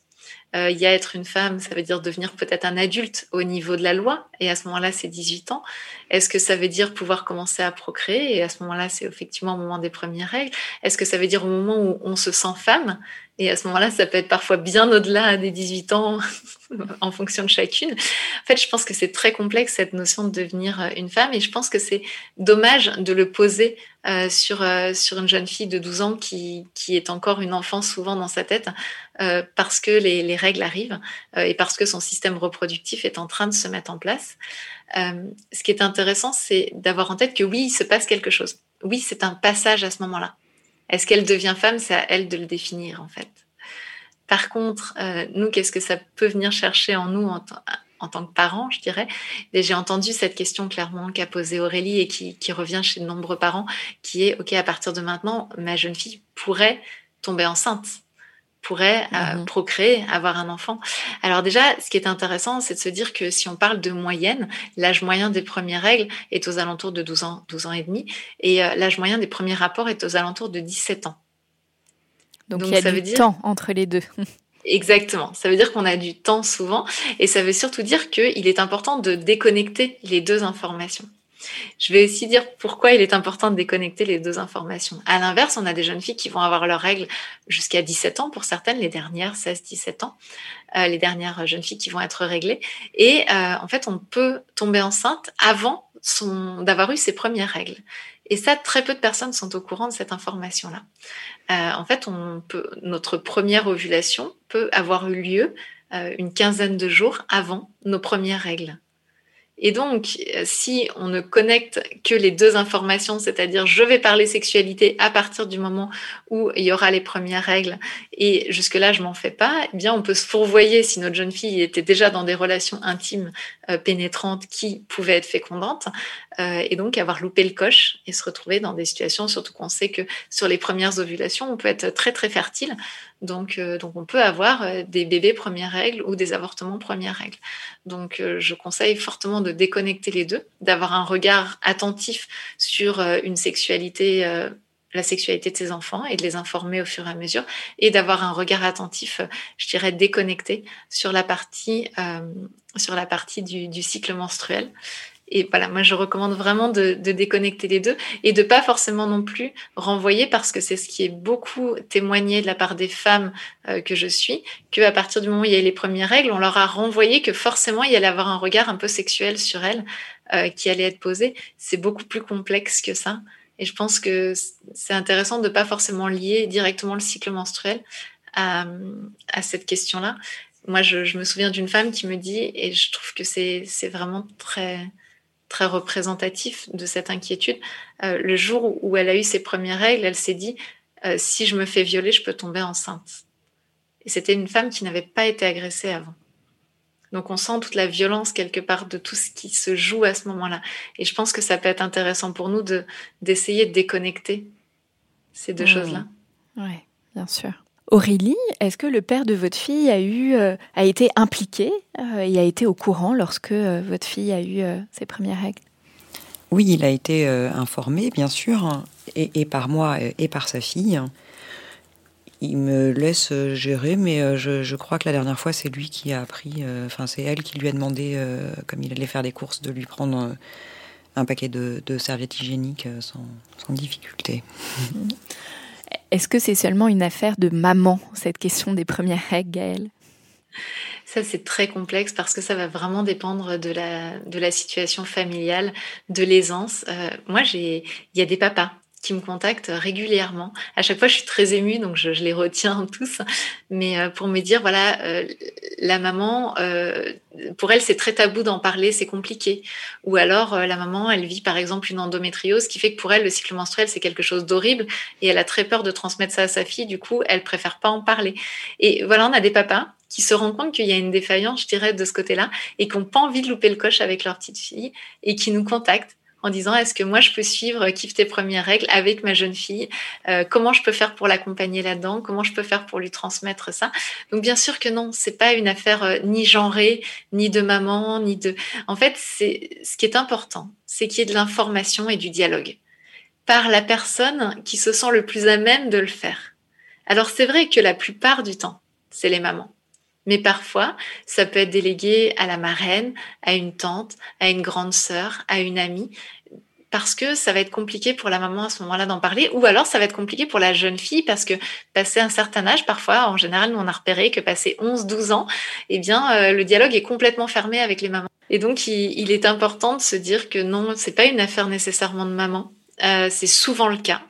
Il y a être une femme, ça veut dire devenir peut-être un adulte au niveau de la loi, et à ce moment-là, c'est 18 ans. Est-ce que ça veut dire pouvoir commencer à procréer? Et à ce moment-là, c'est effectivement au moment des premières règles. Est-ce que ça veut dire au moment où on se sent femme? Et à ce moment-là, ça peut être parfois bien au-delà des 18 ans *laughs* en fonction de chacune. En fait, je pense que c'est très complexe cette notion de devenir euh, une femme et je pense que c'est dommage de le poser euh, sur, euh, sur une jeune fille de 12 ans qui, est encore une enfant souvent dans sa tête parce que les règles arrivent et parce que son système reproductif est en train de se mettre en place. Euh, ce qui est intéressant, c'est d'avoir en tête que oui, il se passe quelque chose. Oui, c'est un passage à ce moment-là. Est-ce qu'elle devient femme C'est à elle de le définir, en fait. Par contre, euh, nous, qu'est-ce que ça peut venir chercher en nous en, tant que parents, je dirais? J'ai entendu cette question clairement qu'a posée Aurélie et qui, qui revient chez de nombreux parents, qui est, OK, à partir de maintenant, ma jeune fille pourrait tomber enceinte pourrait euh, mhm. procréer, avoir un enfant. Alors déjà, ce qui est intéressant, c'est de se dire que si on parle de moyenne, l'âge moyen des premières règles est aux alentours de 12 ans, 12 ans et demi, et euh, l'âge moyen des premiers rapports est aux alentours de 17 ans. Donc, il y a ça du veut dire... temps entre les deux. *laughs* Exactement. Ça veut dire qu'on a du temps souvent, et ça veut surtout dire qu'il est important de déconnecter les deux informations. Je vais aussi dire pourquoi il est important de déconnecter les deux informations. À l'inverse, on a des jeunes filles qui vont avoir leurs règles jusqu'à 17 ans, pour certaines, les dernières 16-17 ans, euh, les dernières jeunes filles qui vont être réglées. Et euh, en fait, on peut tomber enceinte avant d'avoir eu ses premières règles. Et ça, très peu de personnes sont au courant de cette information-là. Euh, en fait, notre première ovulation peut avoir eu lieu une quinzaine de jours avant nos premières règles. Et donc, euh, si on ne connecte que les deux informations, c'est-à-dire je vais parler sexualité à partir du moment où il y aura les premières règles et jusque-là je m'en fais pas, eh bien on peut se fourvoyer si notre jeune fille était déjà dans des relations intimes euh, pénétrantes qui pouvaient être fécondantes, euh, et donc avoir loupé le coche et se retrouver dans des situations, surtout qu'on sait que sur les premières ovulations, on peut être très très fertile, donc, euh, donc on peut avoir euh, des bébés première règle ou des avortements première règle. Donc je conseille fortement de déconnecter les deux, d'avoir un regard attentif sur une sexualité la sexualité de ses enfants et de les informer au fur et à mesure et d'avoir un regard attentif, je dirais déconnecté sur la partie, euh, sur la partie du, cycle menstruel. Et voilà, moi je recommande vraiment de, déconnecter les deux et de pas forcément non plus renvoyer parce que c'est ce qui est beaucoup témoigné de la part des femmes euh, que je suis, que à partir du moment où il y a les premières règles, on leur a renvoyé que forcément il y allait avoir un regard un peu sexuel sur elles euh, qui allait être posé. C'est beaucoup plus complexe que ça. Et je pense que c'est intéressant de pas forcément lier directement le cycle menstruel à, cette question-là. Moi, je, me souviens d'une femme qui me dit, et je trouve que c'est vraiment très, très représentatif de cette inquiétude, euh, le jour où elle a eu ses premières règles, elle s'est dit, euh, si je me fais violer, je peux tomber enceinte. Et c'était une femme qui n'avait pas été agressée avant. Donc on sent toute la violence quelque part de tout ce qui se joue à ce moment-là. Et je pense que ça peut être intéressant pour nous de d'essayer de déconnecter ces deux mmh. choses-là. Oui, bien sûr. Aurélie, est-ce que le père de votre fille a eu euh, a été impliqué euh, et a été au courant lorsque euh, votre fille a eu ses premières règles? Oui, il a été informé, bien sûr, et, par moi et par sa fille il me laisse gérer, mais je, crois que la dernière fois, c'est lui qui a appris, enfin, c'est elle qui lui a demandé, comme il allait faire des courses, de lui prendre un paquet de, serviettes hygiéniques sans, difficulté. *laughs* Est-ce que c'est seulement une affaire de maman, cette question des premières règles, Gaëlle? Ça, c'est très complexe parce que ça va vraiment dépendre de la, de la situation familiale, de l'aisance. moi, j'ai, il y a des papas qui me contactent régulièrement. À chaque fois, je suis très émue, donc je, les retiens *laughs* tous. Mais euh, pour me dire, voilà, euh, la maman, euh, pour elle, c'est très tabou d'en parler, c'est compliqué. Ou alors, la maman, elle vit par exemple une endométriose, qui fait que pour elle, le cycle menstruel, c'est quelque chose d'horrible, et elle a très peur de transmettre ça à sa fille. Du coup, elle préfère pas en parler. Et voilà, on a des papas qui se rendent compte qu'il y a une défaillance, je dirais, de ce côté-là, et qui n'ont pas envie de louper le coche avec leur petite fille, et qui nous contactent en disant est-ce que moi je peux suivre Kiffe tes premières règles avec ma jeune fille euh, Comment je peux faire pour l'accompagner là-dedans Comment je peux faire pour lui transmettre ça Donc bien sûr que non, c'est pas une affaire euh, ni genrée, ni de maman, ni de. En fait, c'est ce qui est important, c'est qu'il y ait de l'information et du dialogue par la personne qui se sent le plus à même de le faire. Alors c'est vrai que la plupart du temps, c'est les mamans. Mais parfois, ça peut être délégué à la marraine, à une tante, à une grande sœur, à une amie, parce que ça va être compliqué pour la maman à ce moment-là d'en parler, ou alors ça va être compliqué pour la jeune fille, parce que passé un certain âge, parfois, en général, nous on a repéré que passé 11-12 ans, eh bien, euh, le dialogue est complètement fermé avec les mamans. Et donc, il, est important de se dire que non, c'est pas une affaire nécessairement de maman. Euh, c'est souvent le cas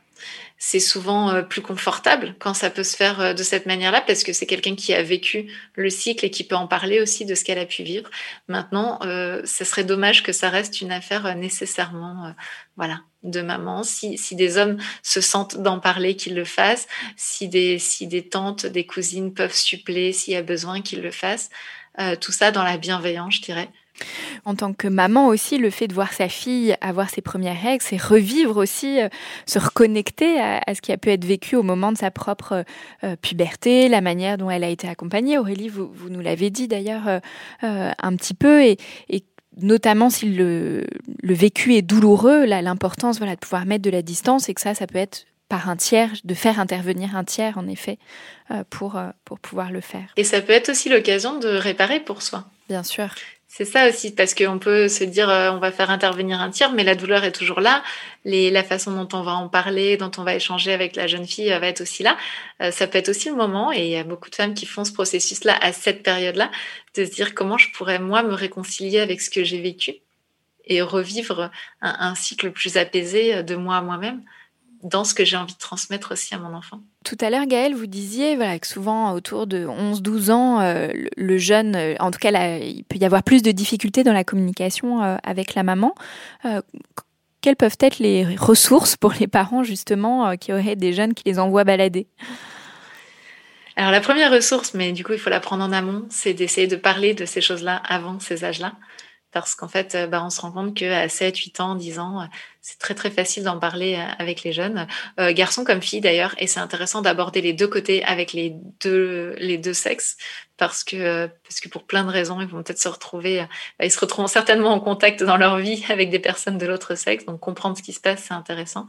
c'est souvent euh, plus confortable quand ça peut se faire euh, de cette manière-là parce que c'est quelqu'un qui a vécu le cycle et qui peut en parler aussi de ce qu'elle a pu vivre. Maintenant, euh, ce serait dommage que ça reste une affaire nécessairement, voilà, de maman. Si, si des hommes se sentent d'en parler, qu'ils le fassent. Si des, si des tantes, des cousines peuvent suppléer s'il y a besoin, qu'ils le fassent. tout ça dans la bienveillance, je dirais. En tant que maman aussi, le fait de voir sa fille avoir ses premières règles, c'est revivre aussi, euh, se reconnecter à, ce qui a pu être vécu au moment de sa propre euh, puberté, la manière dont elle a été accompagnée. Aurélie, vous, nous l'avez dit d'ailleurs euh, un petit peu, et, notamment si le, vécu est douloureux, l'importance voilà, de pouvoir mettre de la distance et que ça, ça peut être par un tiers, de faire intervenir un tiers, en effet, pour, pour pouvoir le faire. Et ça peut être aussi l'occasion de réparer pour soi. Bien sûr. C'est ça aussi, parce qu'on peut se dire euh, on va faire intervenir un tiers, mais la douleur est toujours là. Les, la façon dont on va en parler, dont on va échanger avec la jeune fille euh, va être aussi là. Euh, ça peut être aussi le moment, et il y a beaucoup de femmes qui font ce processus-là à cette période-là, de se dire comment je pourrais moi me réconcilier avec ce que j'ai vécu et revivre un, un cycle plus apaisé de moi à moi-même dans ce que j'ai envie de transmettre aussi à mon enfant. Tout à l'heure, Gaëlle, vous disiez voilà, que souvent, autour de 11-12 ans, euh, le jeune, euh, en tout cas, il peut y avoir plus de difficultés dans la communication euh, avec la maman. quelles peuvent être les ressources pour les parents, justement, qui auraient des jeunes qui les envoient balader? Alors la première ressource, mais du coup il faut la prendre en amont, c'est d'essayer de parler de ces choses-là avant ces âges-là parce qu'en fait, bah, on se rend compte qu'à 7, 8 ans, 10 ans, c'est très très facile d'en parler avec les jeunes, garçons comme filles d'ailleurs, et c'est intéressant d'aborder les deux côtés avec les deux, les deux sexes, parce que, parce que pour plein de raisons, ils vont peut-être se retrouver, bah, ils se retrouveront certainement en contact dans leur vie avec des personnes de l'autre sexe, donc comprendre ce qui se passe, c'est intéressant.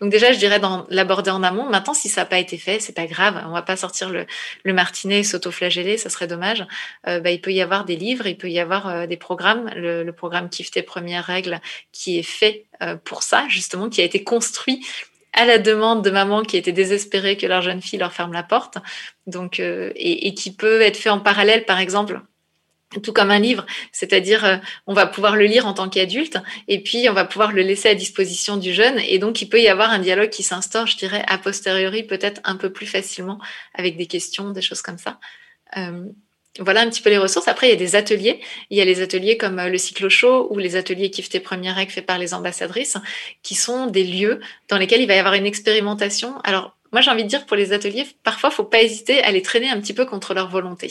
Donc déjà, je dirais l'aborder en amont. Maintenant, si ça n'a pas été fait, c'est pas grave, on va pas sortir le, le martinet et s'auto-flageller, ça serait dommage. bah, il peut y avoir des livres, il peut y avoir des programmes, le, le programme Kiff tes premières règles, qui est fait pour ça, justement, qui a été construit à la demande de mamans qui étaient désespérées que leur jeune fille leur ferme la porte, donc euh, et, qui peut être fait en parallèle, par exemple, tout comme un livre, c'est-à-dire euh, on va pouvoir le lire en tant qu'adulte et puis on va pouvoir le laisser à disposition du jeune. Et donc il peut y avoir un dialogue qui s'instaure, je dirais, a posteriori peut-être un peu plus facilement avec des questions, des choses comme ça. Euh, voilà un petit peu les ressources. Après, il y a des ateliers. Il y a les ateliers comme euh, le cyclo show ou les ateliers Kiff tes premières règles faits par les ambassadrices, qui sont des lieux dans lesquels il va y avoir une expérimentation. Alors, moi, j'ai envie de dire pour les ateliers, parfois, faut pas hésiter à les traîner un petit peu contre leur volonté.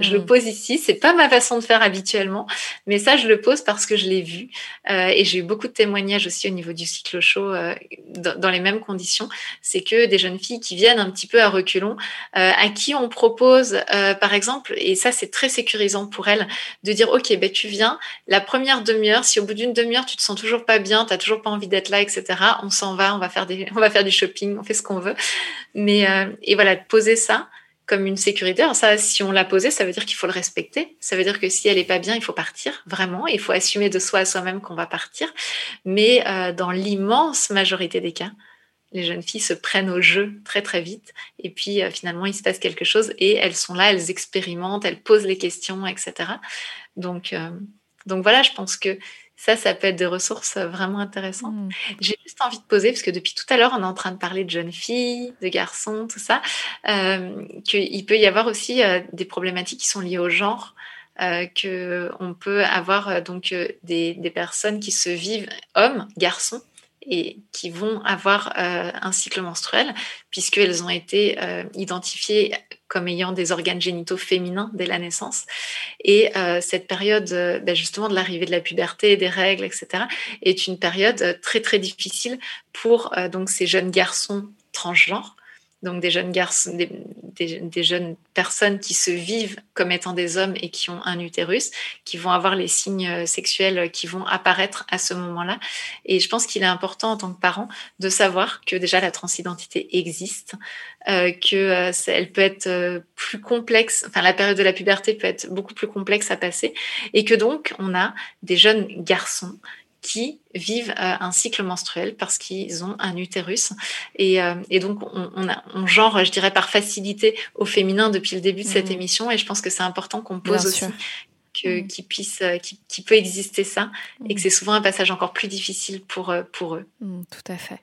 Je le hmm. pose ici, c'est pas ma façon de faire habituellement, mais ça, je le pose parce que je l'ai vu euh, et j'ai eu beaucoup de témoignages aussi au niveau du cycle chaud euh, dans, les mêmes conditions. C'est que des jeunes filles qui viennent un petit peu à reculons, euh, à qui on propose, euh, par exemple, et ça, c'est très sécurisant pour elles, de dire, ok, ben tu viens, la première demi-heure, si au bout d'une demi-heure tu te sens toujours pas bien, tu t'as toujours pas envie d'être là, etc. On s'en va, on va faire des, on va faire du shopping, on fait ce qu'on veut. Mais euh, et voilà, poser ça comme une sécurité. Alors ça, si on l'a posé, ça veut dire qu'il faut le respecter. Ça veut dire que si elle est pas bien, il faut partir vraiment. Il faut assumer de soi à soi-même qu'on va partir. Mais euh, dans l'immense majorité des cas, les jeunes filles se prennent au jeu très très vite. Et puis euh, finalement, il se passe quelque chose et elles sont là, elles expérimentent, elles posent les questions, etc. Donc donc voilà, je pense que ça, ça peut être des ressources euh, vraiment intéressantes. Mmh. J'ai juste envie de poser, parce que depuis tout à l'heure, on est en train de parler de jeunes filles, de garçons, tout ça, euh, qu'il peut y avoir aussi euh, des problématiques qui sont liées au genre. Euh, qu'on peut avoir donc des, des, personnes qui se vivent hommes, garçons, et qui vont avoir euh, un cycle menstruel, puisqu'elles ont été euh, identifiées comme ayant des organes génitaux féminins dès la naissance. Et euh, cette période, ben justement, de l'arrivée de la puberté, des règles, etc., est une période très, très difficile pour donc ces jeunes garçons transgenres donc des jeunes garçons, des, jeunes personnes qui se vivent comme étant des hommes et qui ont un utérus, qui vont avoir les signes euh, sexuels qui vont apparaître à ce moment-là. Et je pense qu'il est important en tant que parent de savoir que déjà la transidentité existe, euh, que euh, elle peut être plus complexe, enfin la période de la puberté peut être beaucoup plus complexe à passer, et que donc on a des jeunes garçons qui vivent euh, un cycle menstruel parce qu'ils ont un utérus. Et, euh, et donc, on, on, a, on, genre, je dirais, par facilité au féminin depuis le début de cette mmh. émission. Et je pense que c'est important qu'on pose aussi que, mmh. qu'il puisse, euh, qui peut exister ça et que mmh. c'est souvent un passage encore plus difficile pour, pour eux. tout à fait.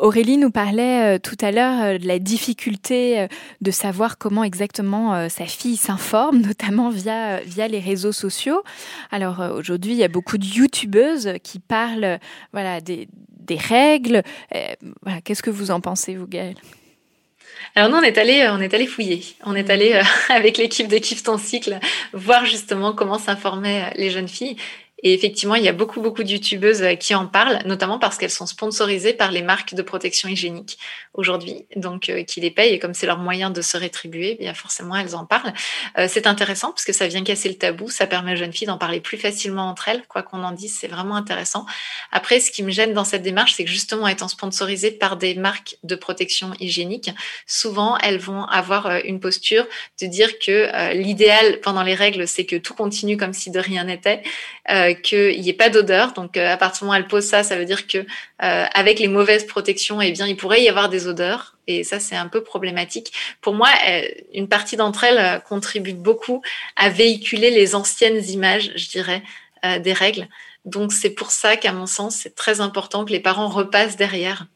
Aurélie nous parlait euh, tout à l'heure euh, de la difficulté euh, de savoir comment exactement sa fille s'informe, *laughs* notamment via, les réseaux sociaux. Alors aujourd'hui, il y a beaucoup de youtubeuses qui parlent des, règles. Qu'est-ce que vous en pensez, vous, Gaëlle? Alors nous, on est allé, on est allé fouiller. On est allé *laughs* avec l'équipe de Kiff ton cycle voir justement comment s'informaient les jeunes filles. Et effectivement, il y a beaucoup, beaucoup de youtubeuses euh, qui en parlent, notamment parce qu'elles sont sponsorisées par les marques de protection hygiénique aujourd'hui, donc euh, qui les payent. Et comme c'est leur moyen de se rétribuer, eh bien forcément, elles en parlent. Euh, c'est intéressant parce que ça vient casser le tabou, ça permet aux jeunes filles d'en parler plus facilement entre elles. Quoi qu'on en dise, c'est vraiment intéressant. Après, ce qui me gêne dans cette démarche, c'est que justement, étant sponsorisées par des marques de protection hygiénique, souvent, elles vont avoir une posture de dire que l'idéal pendant les règles, c'est que tout continue comme si de rien n'était euh, qu'il n'y ait pas d'odeur. Donc euh, à partir du moment où elle pose ça, ça veut dire que euh, avec les mauvaises protections, eh bien il pourrait y avoir des odeurs. Et ça, c'est un peu problématique. Pour moi, une partie d'entre elles contribue beaucoup à véhiculer les anciennes images, je dirais, des règles. Donc c'est pour ça qu'à mon sens, c'est très important que les parents repassent derrière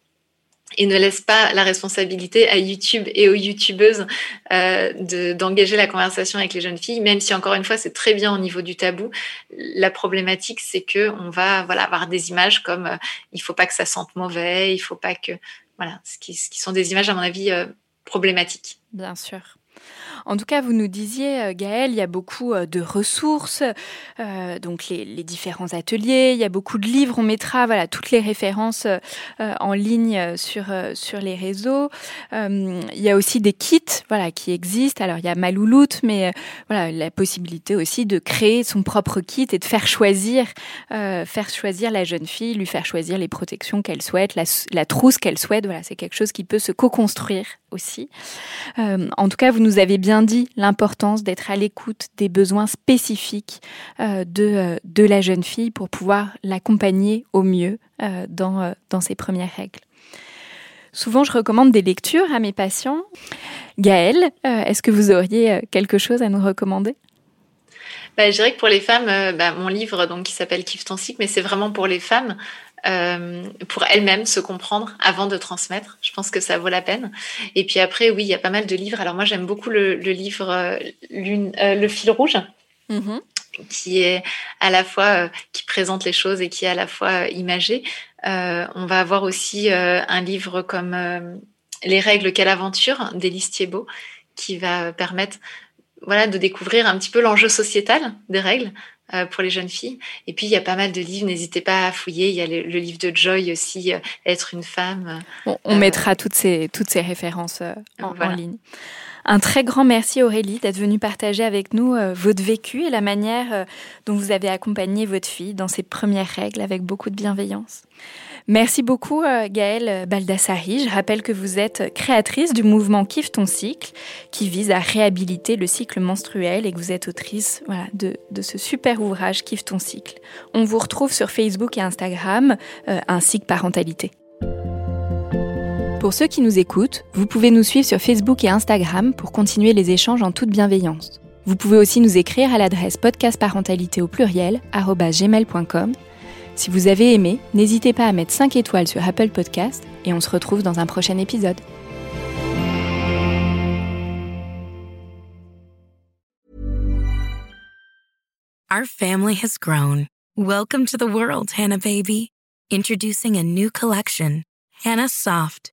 et ne laisse pas la responsabilité à YouTube et aux YouTubeuses euh, d'engager la conversation avec les jeunes filles, même si encore une fois c'est très bien au niveau du tabou. La problématique c'est que on va voilà avoir des images comme euh, il faut pas que ça sente mauvais, il faut pas que voilà, ce qui, ce qui sont des images à mon avis euh, problématiques. Bien sûr. En tout cas, vous nous disiez, euh, Gaëlle, il y a beaucoup euh, de ressources, euh, donc les, les, différents ateliers, il y a beaucoup de livres. On mettra voilà toutes les références euh, en ligne sur sur les réseaux. il y a aussi des kits, voilà, qui existent. Alors il y a Malouloute, mais voilà la possibilité aussi de créer son propre kit et de faire choisir, faire choisir la jeune fille, lui faire choisir les protections qu'elle souhaite, la, la trousse qu'elle souhaite. Voilà, c'est quelque chose qui peut se co-construire Euh, en tout cas, vous nous avez bien dit l'importance d'être à l'écoute des besoins spécifiques euh, de, euh, de la jeune fille pour pouvoir l'accompagner au mieux dans, dans ses premières règles. Souvent, je recommande des lectures à mes patients. Gaëlle, est-ce que vous auriez quelque chose à nous recommander? Bah, je dirais que pour les femmes, bah, mon livre donc qui s'appelle Kiffe ton cycle, mais c'est vraiment pour les femmes euh, pour elles-mêmes se comprendre avant de transmettre. Je pense que ça vaut la peine. Et puis après, oui, il y a pas mal de livres. Alors moi, j'aime beaucoup le, le livre euh, euh, Le fil rouge. Mmh. qui est à la fois euh, qui présente les choses et qui est à la fois imagé. on va avoir aussi un livre comme Les règles quelle aventure d'Élise Thiebaud qui va permettre voilà de découvrir un petit peu l'enjeu sociétal des règles pour les jeunes filles. Et puis, il y a pas mal de livres, n'hésitez pas à fouiller. Il y a le, le livre de Joy aussi, euh, Être une femme. On, on euh, mettra toutes ces, toutes ces références en, voilà. en, ligne. Un très grand merci Aurélie d'être venue partager avec nous euh, votre vécu et la manière euh, dont vous avez accompagné votre fille dans ses premières règles avec beaucoup de bienveillance. Merci beaucoup euh, Gaëlle Baldassari. Je rappelle que vous êtes créatrice du mouvement Kiffe ton cycle qui vise à réhabiliter le cycle menstruel et que vous êtes autrice de, ce super ouvrage Kiffe ton cycle. On vous retrouve sur Facebook et Instagram ainsi que parentalité. Pour ceux qui nous écoutent, vous pouvez nous suivre sur Facebook et Instagram pour continuer les échanges en toute bienveillance. Vous pouvez aussi nous écrire à l'adresse podcastparentalité au pluriel gmail.com si vous avez aimé, n'hésitez pas à mettre 5 étoiles sur Apple Podcast et on se retrouve dans un prochain épisode. Our family has grown. Welcome to the world, Hannah baby. Introducing a new collection, Hannah Soft,